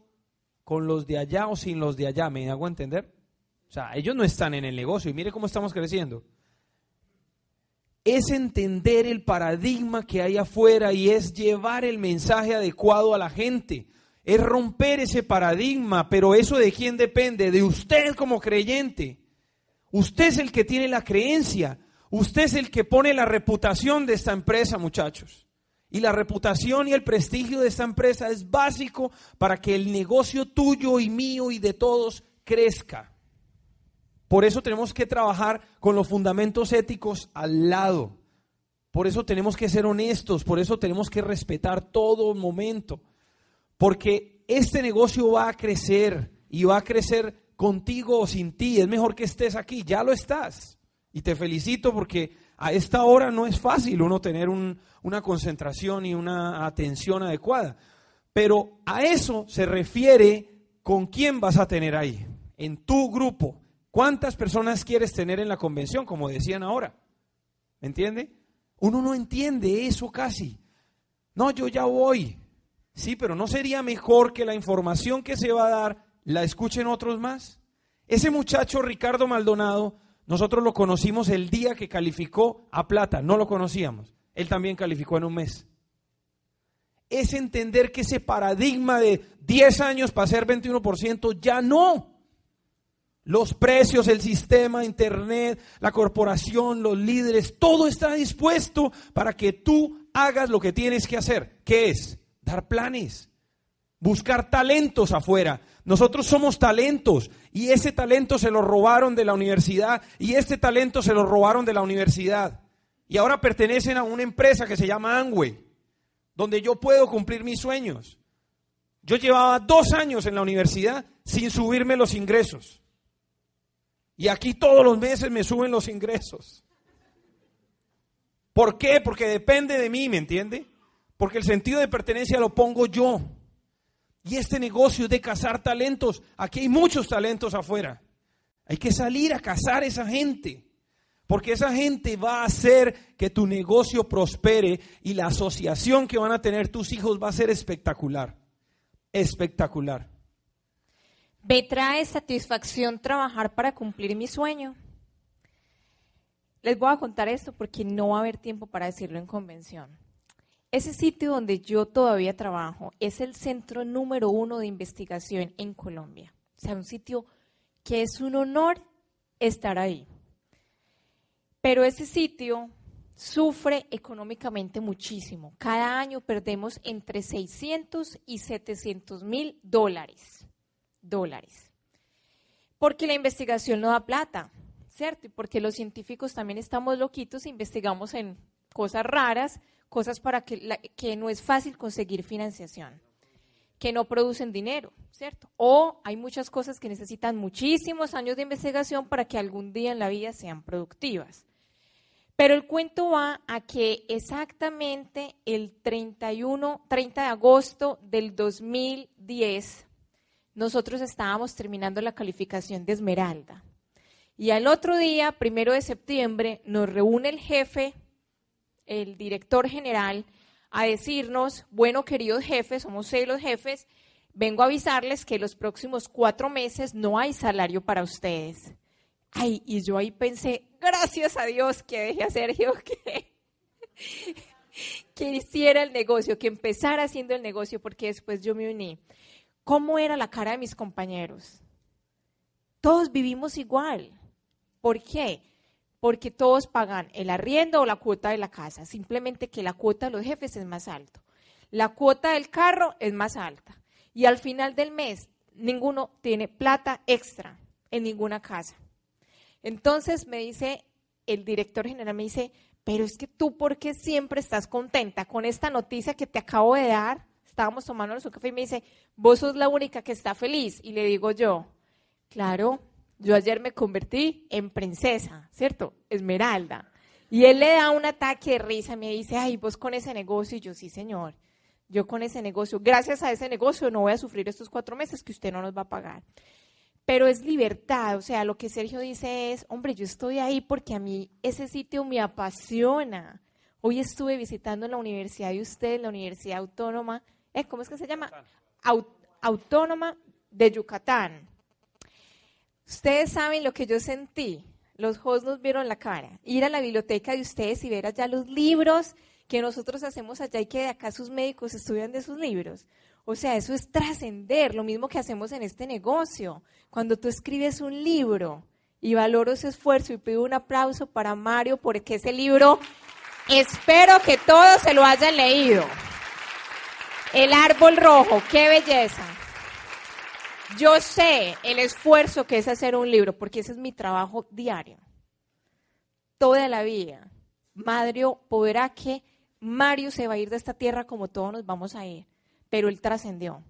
con los de allá o sin los de allá, ¿me hago entender? O sea, ellos no están en el negocio y mire cómo estamos creciendo. Es entender el paradigma que hay afuera y es llevar el mensaje adecuado a la gente. Es romper ese paradigma, pero eso de quién depende? De usted como creyente. Usted es el que tiene la creencia. Usted es el que pone la reputación de esta empresa, muchachos. Y la reputación y el prestigio de esta empresa es básico para que el negocio tuyo y mío y de todos crezca. Por eso tenemos que trabajar con los fundamentos éticos al lado. Por eso tenemos que ser honestos, por eso tenemos que respetar todo momento. Porque este negocio va a crecer y va a crecer contigo o sin ti. Es mejor que estés aquí, ya lo estás. Y te felicito porque a esta hora no es fácil uno tener una concentración y una atención adecuada. Pero a eso se refiere con quién vas a tener ahí, en tu grupo. ¿Cuántas personas quieres tener en la convención, como decían ahora? ¿Me entiende? Uno no entiende eso casi. No, yo ya voy. Sí, pero ¿no sería mejor que la información que se va a dar la escuchen otros más? Ese muchacho Ricardo Maldonado nosotros lo conocimos el día que calificó a plata, no lo conocíamos. Él también calificó en un mes. Es entender que ese paradigma de 10 años para ser 21% ya no. Los precios, el sistema, Internet, la corporación, los líderes, todo está dispuesto para que tú hagas lo que tienes que hacer. ¿Qué es? Dar planes, buscar talentos afuera, nosotros somos talentos y ese talento se lo robaron de la universidad y este talento se lo robaron de la universidad. Y ahora pertenecen a una empresa que se llama Angway, donde yo puedo cumplir mis sueños. Yo llevaba dos años en la universidad sin subirme los ingresos. Y aquí todos los meses me suben los ingresos. ¿Por qué? Porque depende de mí, ¿me entiende? Porque el sentido de pertenencia lo pongo yo. Y este negocio de cazar talentos, aquí hay muchos talentos afuera. Hay que salir a cazar esa gente. Porque esa gente va a hacer que tu negocio prospere y la asociación que van a tener tus hijos va a ser espectacular. Espectacular.
¿Me trae satisfacción trabajar para cumplir mi sueño? Les voy a contar esto porque no va a haber tiempo para decirlo en convención. Ese sitio donde yo todavía trabajo es el centro número uno de investigación en Colombia. O sea, un sitio que es un honor estar ahí. Pero ese sitio sufre económicamente muchísimo. Cada año perdemos entre 600 y 700 mil dólares. Dólares. Porque la investigación no da plata, ¿cierto? Y porque los científicos también estamos loquitos e investigamos en cosas raras cosas para que, que no es fácil conseguir financiación, que no producen dinero, ¿cierto? O hay muchas cosas que necesitan muchísimos años de investigación para que algún día en la vida sean productivas. Pero el cuento va a que exactamente el 31, 30 de agosto del 2010, nosotros estábamos terminando la calificación de Esmeralda. Y al otro día, primero de septiembre, nos reúne el jefe el director general a decirnos, bueno, queridos jefes, somos seis los jefes, vengo a avisarles que los próximos cuatro meses no hay salario para ustedes. Ay, y yo ahí pensé, gracias a Dios que dejé a Sergio que, que hiciera el negocio, que empezara haciendo el negocio, porque después yo me uní. ¿Cómo era la cara de mis compañeros? Todos vivimos igual. ¿Por qué? porque todos pagan el arriendo o la cuota de la casa, simplemente que la cuota de los jefes es más alto. La cuota del carro es más alta. Y al final del mes, ninguno tiene plata extra en ninguna casa. Entonces me dice el director general, me dice, pero es que tú, ¿por qué siempre estás contenta con esta noticia que te acabo de dar? Estábamos tomando su café y me dice, vos sos la única que está feliz. Y le digo yo, Claro, yo ayer me convertí en princesa, ¿cierto? Esmeralda. Y él le da un ataque de risa, me dice, ay, vos con ese negocio, y yo sí, señor, yo con ese negocio, gracias a ese negocio no voy a sufrir estos cuatro meses que usted no nos va a pagar. Pero es libertad, o sea, lo que Sergio dice es, hombre, yo estoy ahí porque a mí ese sitio me apasiona. Hoy estuve visitando la universidad de usted, la Universidad Autónoma, ¿eh? ¿cómo es que se llama? Autónoma de Yucatán. Ustedes saben lo que yo sentí. Los hosts nos vieron la cara. Ir a la biblioteca de ustedes y ver allá los libros que nosotros hacemos allá y que de acá sus médicos estudian de sus libros. O sea, eso es trascender, lo mismo que hacemos en este negocio. Cuando tú escribes un libro y valoro ese esfuerzo y pido un aplauso para Mario porque ese libro espero que todos se lo hayan leído. El árbol rojo, qué belleza. Yo sé el esfuerzo que es hacer un libro, porque ese es mi trabajo diario. Toda la vida. Mario podrá que Mario se va a ir de esta tierra como todos nos vamos a ir, pero él trascendió.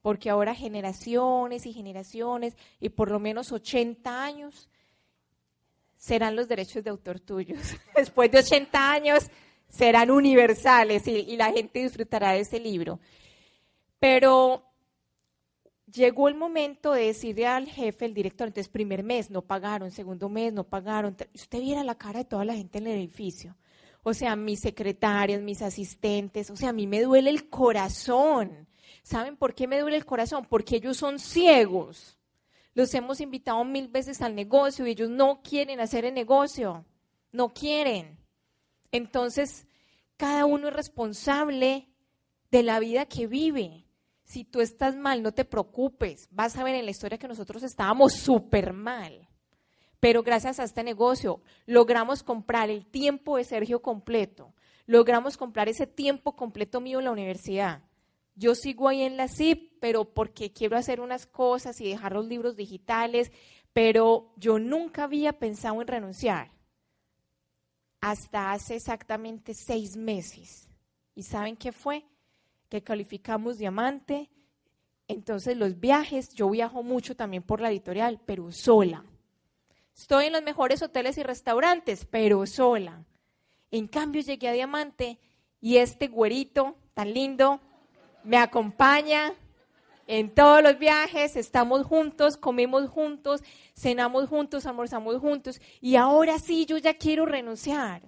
Porque ahora generaciones y generaciones y por lo menos 80 años serán los derechos de autor tuyos. Después de 80 años serán universales y, y la gente disfrutará de ese libro. Pero llegó el momento de decirle al jefe, el director, entonces primer mes no pagaron, segundo mes no pagaron. Usted viera la cara de toda la gente en el edificio. O sea, mis secretarias, mis asistentes, o sea, a mí me duele el corazón. ¿Saben por qué me duele el corazón? Porque ellos son ciegos. Los hemos invitado mil veces al negocio y ellos no quieren hacer el negocio. No quieren. Entonces, cada uno es responsable de la vida que vive. Si tú estás mal, no te preocupes. Vas a ver en la historia que nosotros estábamos súper mal. Pero gracias a este negocio logramos comprar el tiempo de Sergio completo. Logramos comprar ese tiempo completo mío en la universidad. Yo sigo ahí en la CIP, pero porque quiero hacer unas cosas y dejar los libros digitales, pero yo nunca había pensado en renunciar hasta hace exactamente seis meses. ¿Y saben qué fue? que calificamos diamante. Entonces los viajes, yo viajo mucho también por la editorial, pero sola. Estoy en los mejores hoteles y restaurantes, pero sola. En cambio llegué a diamante y este güerito tan lindo me acompaña en todos los viajes, estamos juntos, comemos juntos, cenamos juntos, almorzamos juntos y ahora sí yo ya quiero renunciar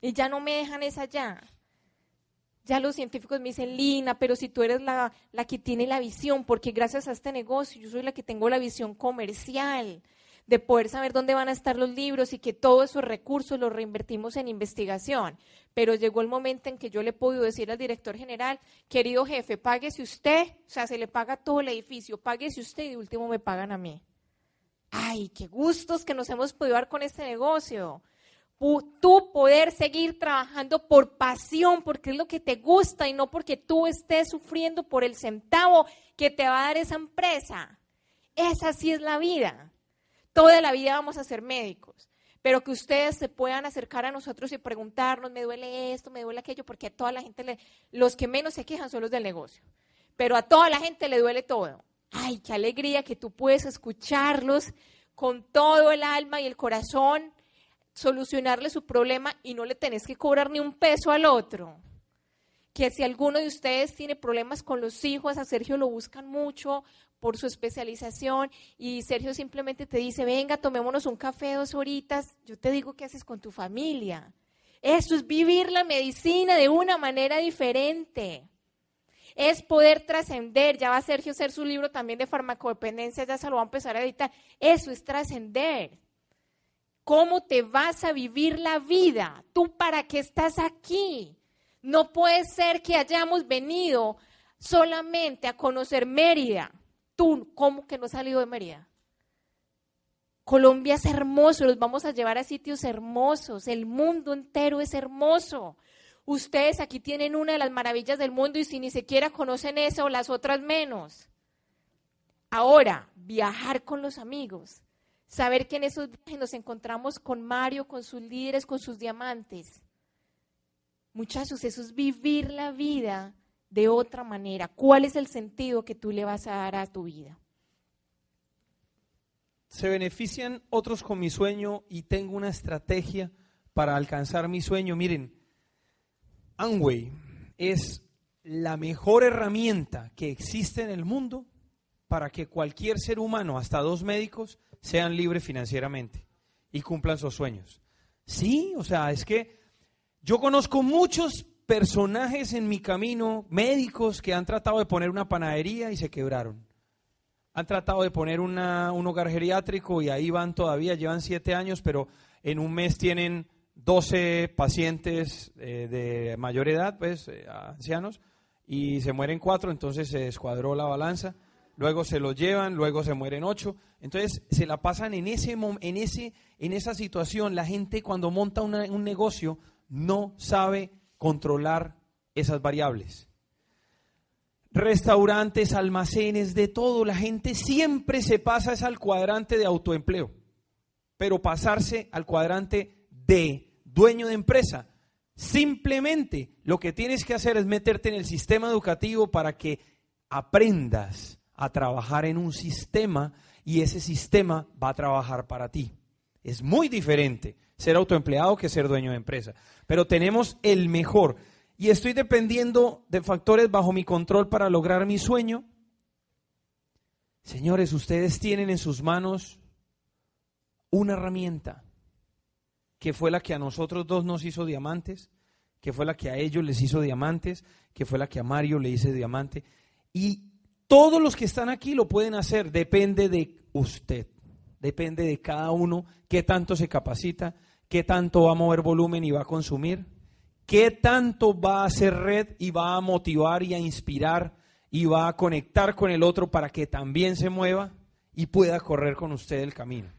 y ya no me dejan esa allá. Ya los científicos me dicen, Lina, pero si tú eres la, la, que tiene la visión, porque gracias a este negocio yo soy la que tengo la visión comercial, de poder saber dónde van a estar los libros y que todos esos recursos los reinvertimos en investigación. Pero llegó el momento en que yo le puedo decir al director general, querido jefe, páguese usted, o sea, se le paga todo el edificio, páguese usted y último me pagan a mí. Ay, qué gustos que nos hemos podido dar con este negocio tú poder seguir trabajando por pasión, porque es lo que te gusta y no porque tú estés sufriendo por el centavo que te va a dar esa empresa. Esa sí es la vida. Toda la vida vamos a ser médicos, pero que ustedes se puedan acercar a nosotros y preguntarnos, me duele esto, me duele aquello, porque a toda la gente, le, los que menos se quejan son los del negocio, pero a toda la gente le duele todo. Ay, qué alegría que tú puedes escucharlos con todo el alma y el corazón solucionarle su problema y no le tenés que cobrar ni un peso al otro. Que si alguno de ustedes tiene problemas con los hijos, a Sergio lo buscan mucho por su especialización y Sergio simplemente te dice, venga, tomémonos un café dos horitas, yo te digo qué haces con tu familia. Eso es vivir la medicina de una manera diferente. Es poder trascender. Ya va Sergio a hacer su libro también de farmacodependencia, ya se lo va a empezar a editar. Eso es trascender. ¿Cómo te vas a vivir la vida? ¿Tú para qué estás aquí? No puede ser que hayamos venido solamente a conocer Mérida. Tú, ¿cómo que no has salido de Mérida? Colombia es hermoso, los vamos a llevar a sitios hermosos, el mundo entero es hermoso. Ustedes aquí tienen una de las maravillas del mundo y si ni siquiera conocen eso, las otras menos. Ahora, viajar con los amigos. Saber que en esos viajes nos encontramos con Mario, con sus líderes, con sus diamantes. Muchachos, eso es vivir la vida de otra manera. ¿Cuál es el sentido que tú le vas a dar a tu vida?
se benefician otros con mi sueño y tengo una estrategia para alcanzar mi sueño. Miren, Amway es la mejor herramienta que existe en el mundo para que cualquier ser humano, hasta dos médicos, sean libres financieramente y cumplan sus sueños. Sí, o sea, es que yo conozco muchos personajes en mi camino, médicos que han tratado de poner una panadería y se quebraron. Han tratado de poner una, un hogar geriátrico y ahí van todavía, llevan siete años, pero en un mes tienen 12 pacientes eh, de mayor edad, pues eh, ancianos, y se mueren cuatro, entonces se descuadró la balanza, luego se los llevan, luego se mueren ocho, entonces se la pasan en, ese, en, ese, en esa situación, la gente cuando monta un negocio no sabe controlar esas variables restaurantes, almacenes, de todo. La gente siempre se pasa es al cuadrante de autoempleo, pero pasarse al cuadrante de dueño de empresa. Simplemente lo que tienes que hacer es meterte en el sistema educativo para que aprendas a trabajar en un sistema y ese sistema va a trabajar para ti. Es muy diferente ser autoempleado que ser dueño de empresa, pero tenemos el mejor. Y estoy dependiendo de factores bajo mi control para lograr mi sueño, señores, ustedes tienen en sus manos una herramienta que fue la que a nosotros dos nos hizo diamantes, que fue la que a ellos les hizo diamantes, que fue la que a Mario le hizo diamante. Y todos los que están aquí lo pueden hacer, depende de usted, depende de cada uno, qué tanto se capacita, qué tanto va a mover volumen y va a consumir. ¿Qué tanto va a hacer red y va a motivar y a inspirar y va a conectar con el otro para que también se mueva y pueda correr con usted el camino?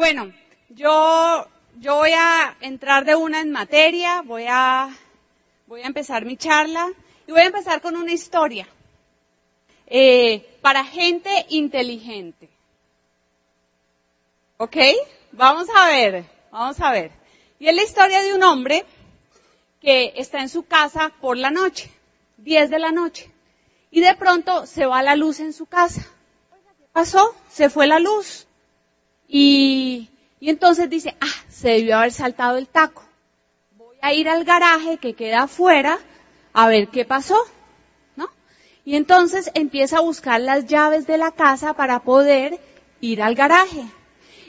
Bueno, yo yo voy a entrar de una en materia, voy a, voy a empezar mi charla y voy a empezar con una historia eh, para gente inteligente. ¿Ok? Vamos a ver, vamos a ver. Y es la historia de un hombre que está en su casa por la noche, 10 de la noche, y de pronto se va la luz en su casa. ¿Qué pasó? Se fue la luz. Y y entonces dice, ah, se debió haber saltado el taco. Voy a ir al garaje que queda afuera a ver qué pasó, ¿no? Y entonces empieza a buscar las llaves de la casa para poder ir al garaje.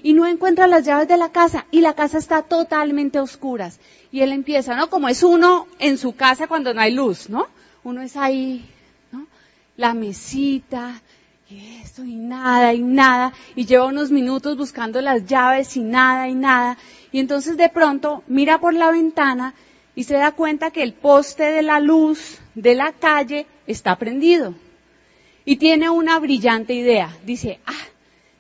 Y no encuentra las llaves de la casa y la casa está totalmente a oscuras. Y él empieza, ¿no? Como es uno en su casa cuando no hay luz, ¿no? Uno es ahí, ¿no? La mesita, y esto y nada y nada, y lleva unos minutos buscando las llaves y nada y nada, y entonces de pronto mira por la ventana y se da cuenta que el poste de la luz de la calle está prendido. Y tiene una brillante idea. Dice, ah,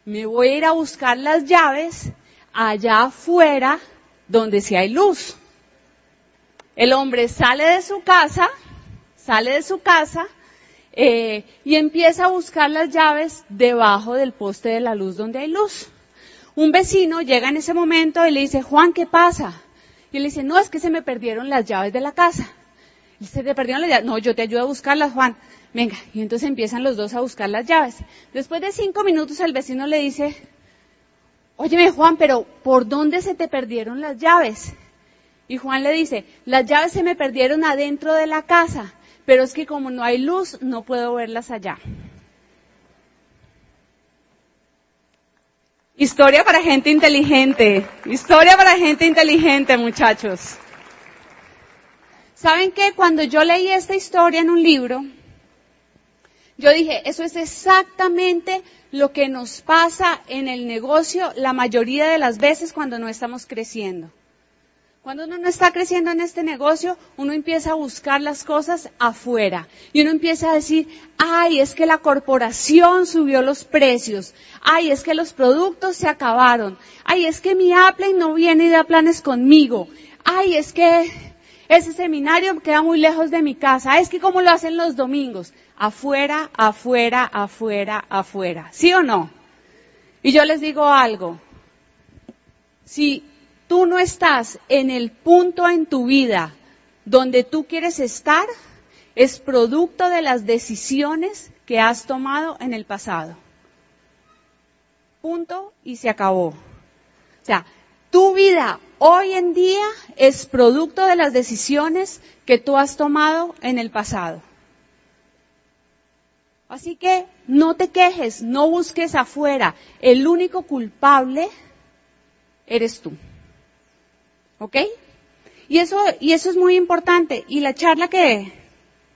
me voy a ir a buscar las llaves allá afuera donde sí hay luz. El hombre sale de su casa, sale de su casa, eh, y empieza a buscar las llaves debajo del poste de la luz donde hay luz. Un vecino llega en ese momento y le dice, Juan, ¿qué pasa? Y él dice, no, es que se me perdieron las llaves de la casa. Y se te perdieron las llaves. No, yo te ayudo a buscarlas, Juan. Venga. Y entonces empiezan los dos a buscar las llaves. Después de cinco minutos el vecino le dice, óyeme Juan, pero ¿por dónde se te perdieron las llaves? Y Juan le dice, las llaves se me perdieron adentro de la casa pero es que como no hay luz, no puedo verlas allá. Historia para gente inteligente. Historia para gente inteligente, muchachos. ¿Saben qué? Cuando yo leí esta historia en un libro, yo dije, eso es exactamente lo que nos pasa en el negocio la mayoría de las veces cuando no estamos creciendo. Cuando uno no está creciendo en este negocio, uno empieza a buscar las cosas afuera. Y uno empieza a decir, ay, es que la corporación subió los precios. Ay, es que los productos se acabaron. Ay, es que mi Apple no viene y da planes conmigo. Ay, es que ese seminario queda muy lejos de mi casa. Ay, es que como lo hacen los domingos. Afuera, afuera, afuera, afuera. ¿Sí o no? Y yo les digo algo, si tú no estás en el punto en tu vida donde tú quieres estar, es producto de las decisiones que has tomado en el pasado. Punto y se acabó. O sea, tu vida hoy en día es producto de las decisiones que tú has tomado en el pasado. Así que no te quejes, no busques afuera. El único culpable eres tú. ¿Ok? Y eso, y eso es muy importante. Y la charla que,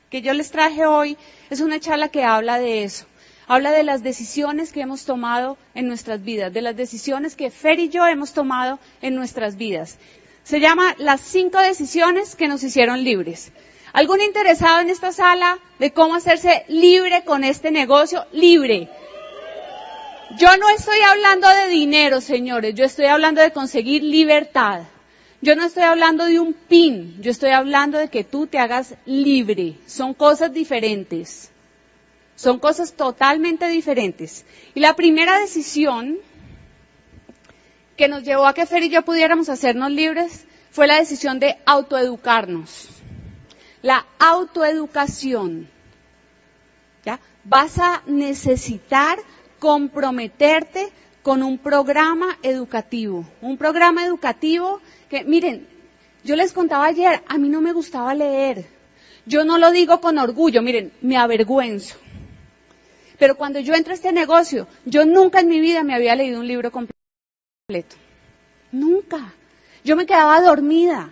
que yo les traje hoy es una charla que habla de eso. Habla de las decisiones que hemos tomado en nuestras vidas, de las decisiones que Fer y yo hemos tomado en nuestras vidas. Se llama Las cinco decisiones que nos hicieron libres. ¿Algún interesado en esta sala de cómo hacerse libre con este negocio? Libre. Yo no estoy hablando de dinero, señores, yo estoy hablando de conseguir libertad. Yo no estoy hablando de un pin, yo estoy hablando de que tú te hagas libre. Son cosas diferentes. Son cosas totalmente diferentes. Y la primera decisión que nos llevó a que Fer y yo pudiéramos hacernos libres fue la decisión de autoeducarnos. La autoeducación. ¿Ya? Vas a necesitar comprometerte con un programa educativo. Un programa educativo que, miren, yo les contaba ayer, a mí no me gustaba leer. Yo no lo digo con orgullo, miren, me avergüenzo. Pero cuando yo entré a este negocio, yo nunca en mi vida me había leído un libro completo. Nunca. Yo me quedaba dormida.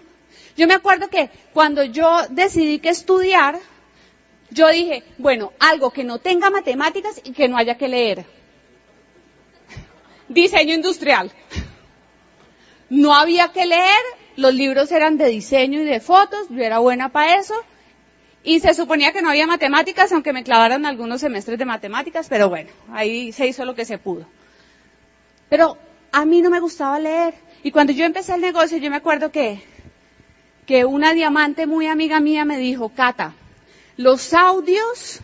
Yo me acuerdo que cuando yo decidí que estudiar, yo dije, bueno, algo que no tenga matemáticas y que no haya que leer. Diseño industrial. No había que leer, los libros eran de diseño y de fotos, yo era buena para eso, y se suponía que no había matemáticas, aunque me clavaron algunos semestres de matemáticas, pero bueno, ahí se hizo lo que se pudo. Pero a mí no me gustaba leer. Y cuando yo empecé el negocio, yo me acuerdo que, que una diamante muy amiga mía me dijo, Cata, los audios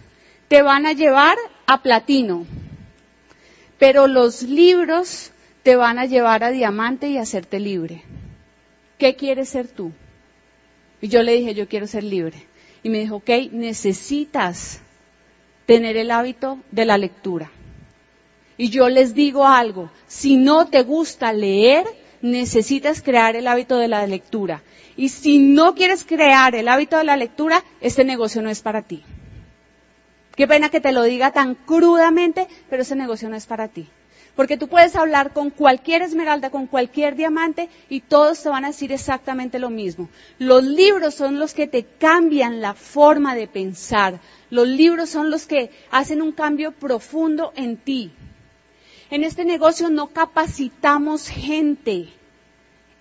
te van a llevar a platino, pero los libros te van a llevar a diamante y a hacerte libre. ¿Qué quieres ser tú? Y yo le dije, yo quiero ser libre. Y me dijo, ok, necesitas tener el hábito de la lectura. Y yo les digo algo, si no te gusta leer, necesitas crear el hábito de la lectura. Y si no quieres crear el hábito de la lectura, este negocio no es para ti. Qué pena que te lo diga tan crudamente, pero ese negocio no es para ti. Porque tú puedes hablar con cualquier esmeralda, con cualquier diamante y todos te van a decir exactamente lo mismo. Los libros son los que te cambian la forma de pensar. Los libros son los que hacen un cambio profundo en ti. En este negocio no capacitamos gente,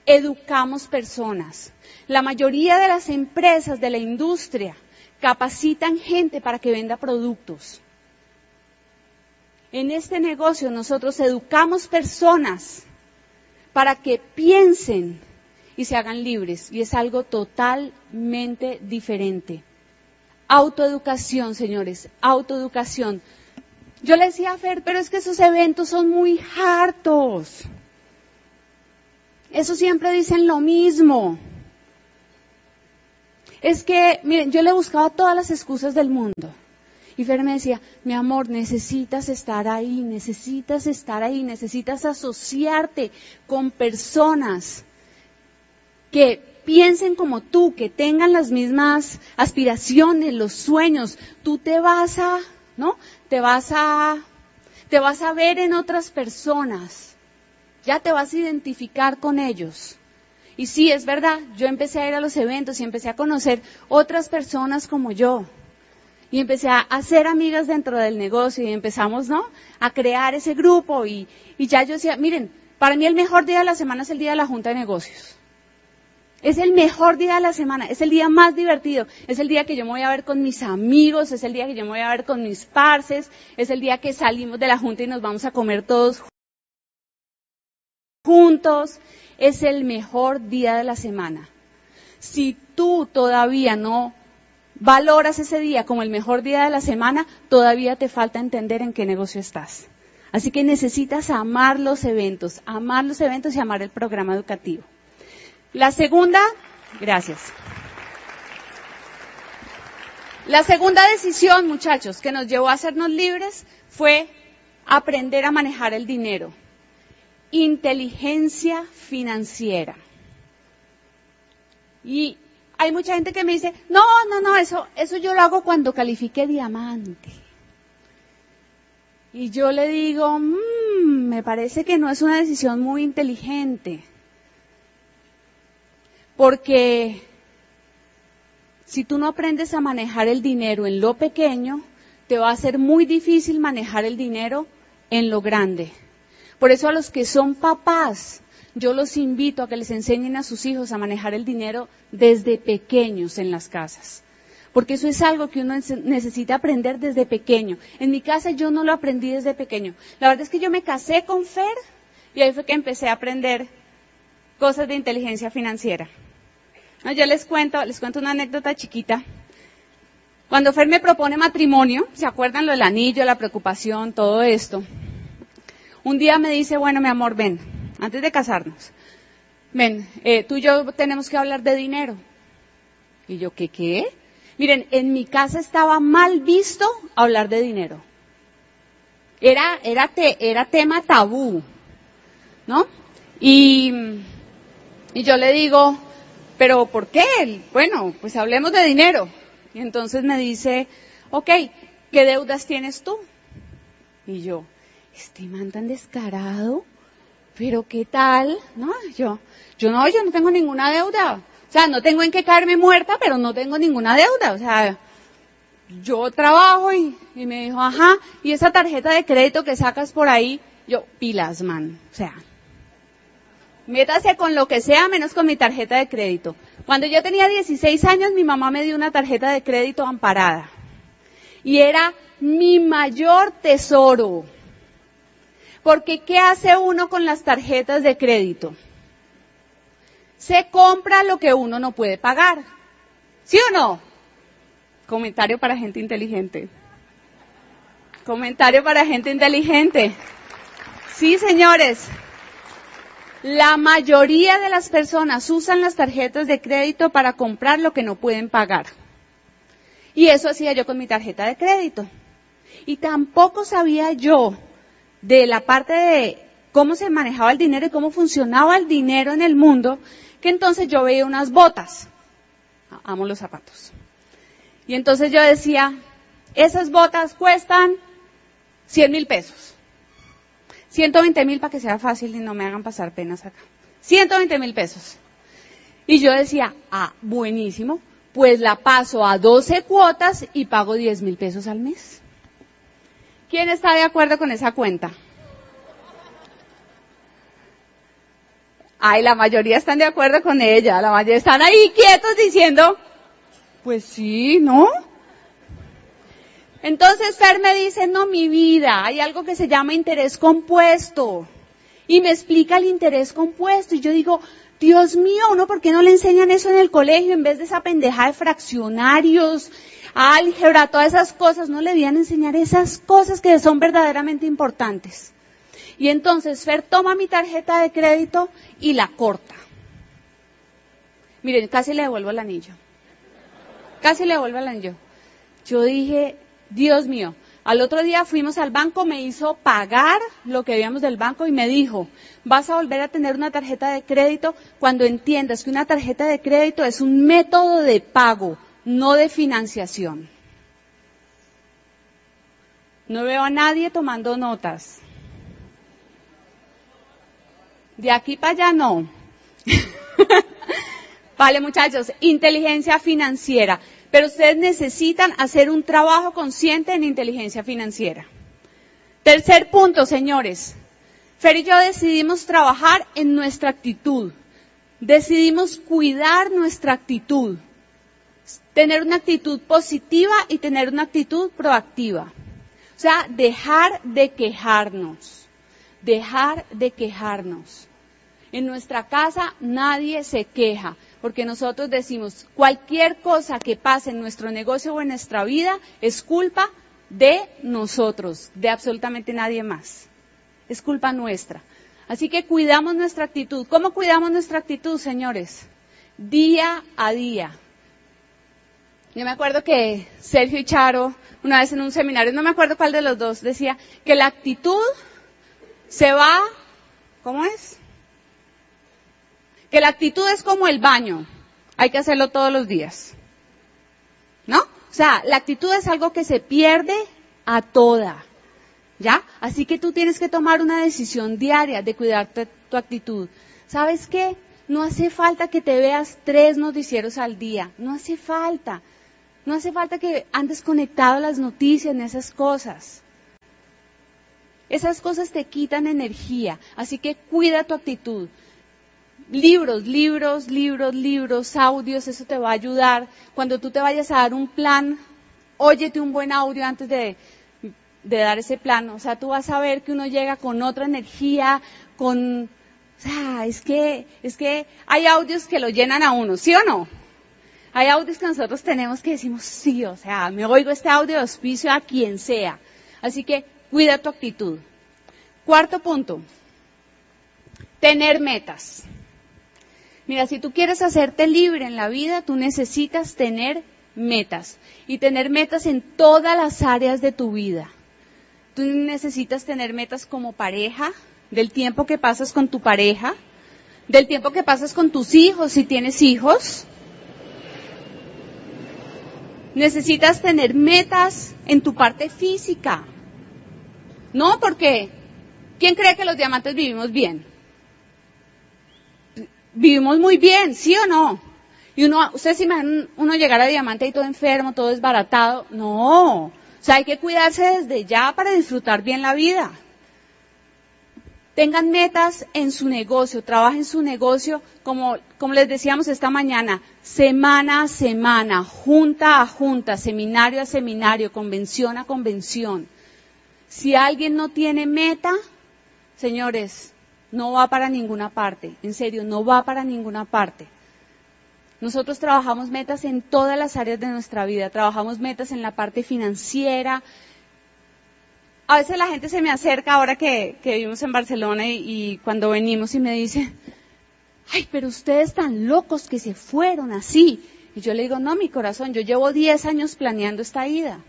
educamos personas. La mayoría de las empresas de la industria capacitan gente para que venda productos. En este negocio nosotros educamos personas para que piensen y se hagan libres. Y es algo totalmente diferente. Autoeducación, señores, autoeducación. Yo le decía a Fer, pero es que esos eventos son muy hartos. Eso siempre dicen lo mismo. Es que, miren, yo le buscaba todas las excusas del mundo. Y Fer me decía, mi amor, necesitas estar ahí, necesitas estar ahí, necesitas asociarte con personas que piensen como tú, que tengan las mismas aspiraciones, los sueños. Tú te vas a, ¿no? Te vas a, te vas a ver en otras personas. Ya te vas a identificar con ellos. Y sí, es verdad, yo empecé a ir a los eventos y empecé a conocer otras personas como yo y empecé a hacer amigas dentro del negocio y empezamos, ¿no? A crear ese grupo y, y ya yo decía, miren, para mí el mejor día de la semana es el día de la junta de negocios. Es el mejor día de la semana, es el día más divertido, es el día que yo me voy a ver con mis amigos, es el día que yo me voy a ver con mis parces, es el día que salimos de la junta y nos vamos a comer todos juntos, es el mejor día de la semana. Si tú todavía no valoras ese día como el mejor día de la semana, todavía te falta entender en qué negocio estás. Así que necesitas amar los eventos, amar los eventos y amar el programa educativo. La segunda, gracias. La segunda decisión, muchachos, que nos llevó a hacernos libres fue aprender a manejar el dinero. Inteligencia financiera. Y hay mucha gente que me dice, no, no, no, eso, eso yo lo hago cuando califique diamante. Y yo le digo, mmm, me parece que no es una decisión muy inteligente. Porque si tú no aprendes a manejar el dinero en lo pequeño, te va a ser muy difícil manejar el dinero en lo grande. Por eso a los que son papás, yo los invito a que les enseñen a sus hijos a manejar el dinero desde pequeños en las casas. Porque eso es algo que uno necesita aprender desde pequeño. En mi casa yo no lo aprendí desde pequeño. La verdad es que yo me casé con Fer y ahí fue que empecé a aprender cosas de inteligencia financiera. yo les cuento, les cuento una anécdota chiquita. Cuando Fer me propone matrimonio, ¿se acuerdan lo del anillo, la preocupación, todo esto? Un día me dice, bueno, mi amor, ven, antes de casarnos, ven, eh, tú y yo tenemos que hablar de dinero. Y yo, ¿qué qué? Miren, en mi casa estaba mal visto hablar de dinero. Era, era, era tema tabú, ¿no? Y, y yo le digo, pero ¿por qué? Bueno, pues hablemos de dinero. Y entonces me dice, ok, ¿qué deudas tienes tú? Y yo, este man tan descarado, pero ¿qué tal? No, yo, yo no, yo no tengo ninguna deuda. O sea, no tengo en qué caerme muerta, pero no tengo ninguna deuda. O sea, yo trabajo y, y me dijo, ajá, y esa tarjeta de crédito que sacas por ahí, yo, pilas, man. O sea, métase con lo que sea menos con mi tarjeta de crédito. Cuando yo tenía 16 años, mi mamá me dio una tarjeta de crédito amparada. Y era mi mayor tesoro. Porque ¿qué hace uno con las tarjetas de crédito? Se compra lo que uno no puede pagar. ¿Sí o no? Comentario para gente inteligente. Comentario para gente inteligente. Sí, señores. La mayoría de las personas usan las tarjetas de crédito para comprar lo que no pueden pagar. Y eso hacía yo con mi tarjeta de crédito. Y tampoco sabía yo de la parte de cómo se manejaba el dinero y cómo funcionaba el dinero en el mundo, que entonces yo veía unas botas. Amo los zapatos. Y entonces yo decía, esas botas cuestan 100 mil pesos. 120 mil para que sea fácil y no me hagan pasar penas acá. 120 mil pesos. Y yo decía, ah, buenísimo, pues la paso a 12 cuotas y pago 10 mil pesos al mes. ¿Quién está de acuerdo con esa cuenta? Ay, la mayoría están de acuerdo con ella, la mayoría están ahí quietos diciendo, pues sí, ¿no? Entonces Fer me dice, no, mi vida, hay algo que se llama interés compuesto. Y me explica el interés compuesto. Y yo digo, Dios mío, ¿uno por qué no le enseñan eso en el colegio en vez de esa pendeja de fraccionarios álgebra, todas esas cosas, no le debían enseñar esas cosas que son verdaderamente importantes. Y entonces Fer toma mi tarjeta de crédito y la corta. Miren, casi le devuelvo el anillo. Casi le devuelvo el anillo. Yo dije, Dios mío, al otro día fuimos al banco, me hizo pagar lo que habíamos del banco y me dijo, vas a volver a tener una tarjeta de crédito cuando entiendas que una tarjeta de crédito es un método de pago, no de financiación. No veo a nadie tomando notas. De aquí para allá no. vale, muchachos, inteligencia financiera. Pero ustedes necesitan hacer un trabajo consciente en inteligencia financiera. Tercer punto, señores. Fer y yo decidimos trabajar en nuestra actitud. Decidimos cuidar nuestra actitud tener una actitud positiva y tener una actitud proactiva. O sea, dejar de quejarnos, dejar de quejarnos. En nuestra casa nadie se queja, porque nosotros decimos, cualquier cosa que pase en nuestro negocio o en nuestra vida es culpa de nosotros, de absolutamente nadie más. es culpa nuestra. Así que cuidamos nuestra actitud. ¿Cómo cuidamos nuestra actitud, señores? Día a día. Yo me acuerdo que Sergio y Charo, una vez en un seminario, no me acuerdo cuál de los dos, decía que la actitud se va, ¿cómo es? Que la actitud es como el baño, hay que hacerlo todos los días. ¿No? O sea, la actitud es algo que se pierde a toda. ¿Ya? Así que tú tienes que tomar una decisión diaria de cuidar tu actitud. ¿Sabes qué? No hace falta que te veas tres noticieros al día. No hace falta. No hace falta que andes conectado las noticias en esas cosas. Esas cosas te quitan energía, así que cuida tu actitud. Libros, libros, libros, libros, audios, eso te va a ayudar. Cuando tú te vayas a dar un plan, óyete un buen audio antes de, de dar ese plan. O sea, tú vas a ver que uno llega con otra energía, con, o sea, es que, es que hay audios que lo llenan a uno, ¿sí o no? Hay audios que nosotros tenemos que decimos, sí, o sea, me oigo este audio de auspicio a quien sea. Así que cuida tu actitud. Cuarto punto, tener metas. Mira, si tú quieres hacerte libre en la vida, tú necesitas tener metas y tener metas en todas las áreas de tu vida. Tú necesitas tener metas como pareja, del tiempo que pasas con tu pareja, del tiempo que pasas con tus hijos si tienes hijos, necesitas tener metas en tu parte física. No, porque ¿quién cree que los diamantes vivimos bien? Vivimos muy bien, ¿sí o no? Y uno, ustedes se imaginan uno llegar a diamante y todo enfermo, todo desbaratado. No. O sea, hay que cuidarse desde ya para disfrutar bien la vida. Tengan metas en su negocio, trabajen su negocio, como, como les decíamos esta mañana, semana a semana, junta a junta, seminario a seminario, convención a convención. Si alguien no tiene meta, señores, no va para ninguna parte, en serio, no va para ninguna parte. Nosotros trabajamos metas en todas las áreas de nuestra vida, trabajamos metas en la parte financiera, a veces la gente se me acerca ahora que, vivimos en Barcelona y, cuando venimos y me dice, ay, pero ustedes están locos que se fueron así. Y yo le digo, no, mi corazón, yo llevo 10 años planeando esta ida.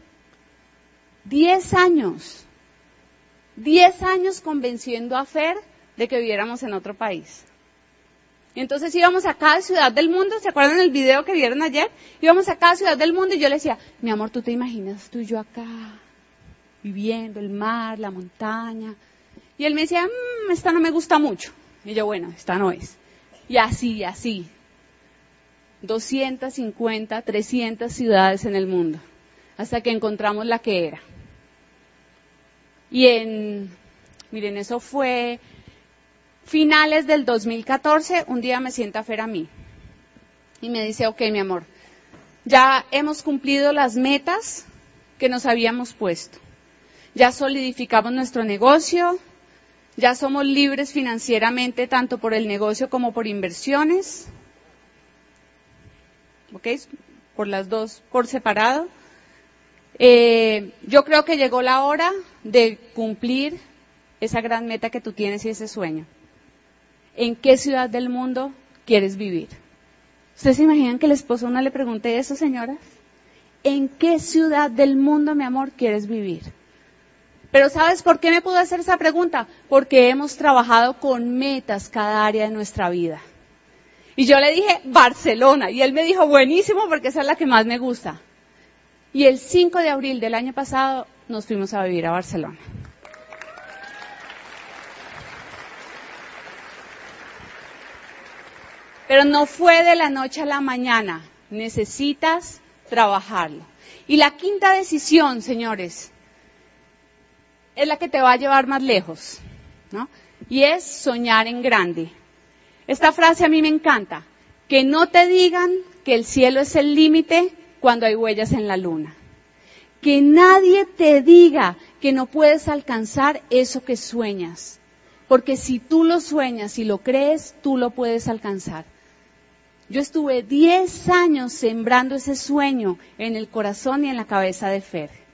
10 años. 10 años convenciendo a Fer de que viviéramos en otro país. Y entonces íbamos a cada ciudad del mundo, ¿se acuerdan del video que vieron ayer? Íbamos a cada ciudad del mundo y yo le decía, mi amor, ¿tú te imaginas tú y yo acá? Viviendo, el mar, la montaña. Y él me decía, mmm, esta no me gusta mucho. Y yo, bueno, esta no es. Y así, así. 250, 300 ciudades en el mundo, hasta que encontramos la que era. Y en, miren, eso fue finales del 2014, un día me sienta Fer a mí y me dice, ok, mi amor, ya hemos cumplido las metas que nos habíamos puesto ya solidificamos nuestro negocio, ya somos libres financieramente tanto por el negocio como por inversiones. ¿Ok? Por las dos, por separado. Eh, yo creo que llegó la hora de cumplir esa gran meta que tú tienes y ese sueño. ¿En qué ciudad del mundo quieres vivir? ¿Ustedes se imaginan que el esposo no le pregunte eso, señoras? ¿En qué ciudad del mundo, mi amor, quieres vivir? Pero ¿sabes por qué me pudo hacer esa pregunta? Porque hemos trabajado con metas cada área de nuestra vida. Y yo le dije Barcelona y él me dijo buenísimo porque esa es la que más me gusta. Y el 5 de abril del año pasado nos fuimos a vivir a Barcelona. Pero no fue de la noche a la mañana. Necesitas trabajarlo. Y la quinta decisión, señores, es la que te va a llevar más lejos, ¿no? Y es soñar en grande. Esta frase a mí me encanta. Que no te digan que el cielo es el límite cuando hay huellas en la luna. Que nadie te diga que no puedes alcanzar eso que sueñas. Porque si tú lo sueñas y lo crees, tú lo puedes alcanzar. Yo estuve 10 años sembrando ese sueño en el corazón y en la cabeza de Fer.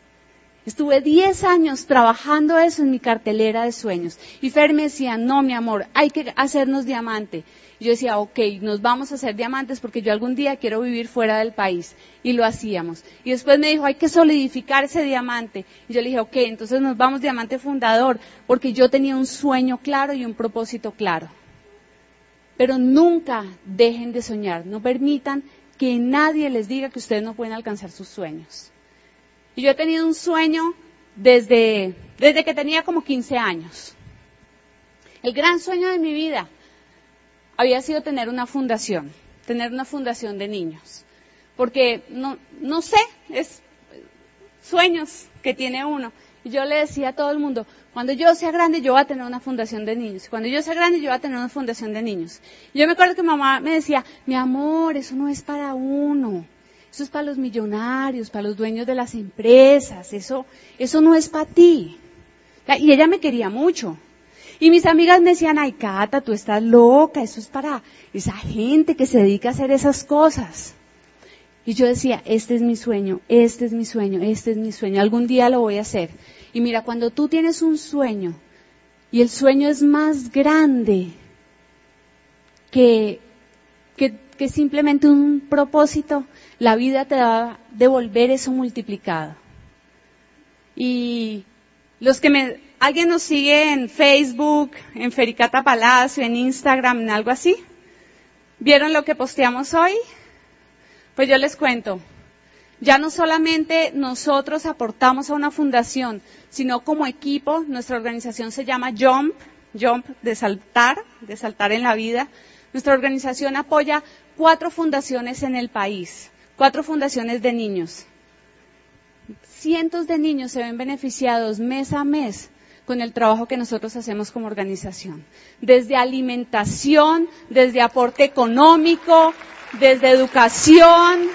Estuve 10 años trabajando eso en mi cartelera de sueños. Y Fer me decía, no, mi amor, hay que hacernos diamante. Y yo decía, ok, nos vamos a hacer diamantes porque yo algún día quiero vivir fuera del país. Y lo hacíamos. Y después me dijo, hay que solidificar ese diamante. Y yo le dije, ok, entonces nos vamos diamante fundador porque yo tenía un sueño claro y un propósito claro. Pero nunca dejen de soñar. No permitan que nadie les diga que ustedes no pueden alcanzar sus sueños. Y yo he tenido un sueño desde, desde que tenía como 15 años. El gran sueño de mi vida había sido tener una fundación, tener una fundación de niños. Porque no, no sé, es sueños que tiene uno. Y yo le decía a todo el mundo, cuando yo sea grande yo voy a tener una fundación de niños. Cuando yo sea grande yo voy a tener una fundación de niños. Y yo me acuerdo que mamá me decía, mi amor, eso no es para uno. Eso es para los millonarios, para los dueños de las empresas. Eso, eso no es para ti. Y ella me quería mucho. Y mis amigas me decían, ay, Cata, tú estás loca, eso es para esa gente que se dedica a hacer esas cosas. Y yo decía, este es mi sueño, este es mi sueño, este es mi sueño, algún día lo voy a hacer. Y mira, cuando tú tienes un sueño y el sueño es más grande que, que, que simplemente un propósito, la vida te va a devolver eso multiplicado. Y los que me, alguien nos sigue en Facebook, en Fericata Palacio, en Instagram, en algo así, ¿vieron lo que posteamos hoy? Pues yo les cuento. Ya no solamente nosotros aportamos a una fundación, sino como equipo, nuestra organización se llama Jump, Jump de saltar, de saltar en la vida. Nuestra organización apoya cuatro fundaciones en el país cuatro fundaciones de niños. Cientos de niños se ven beneficiados mes a mes con el trabajo que nosotros hacemos como organización. Desde alimentación, desde aporte económico, desde educación.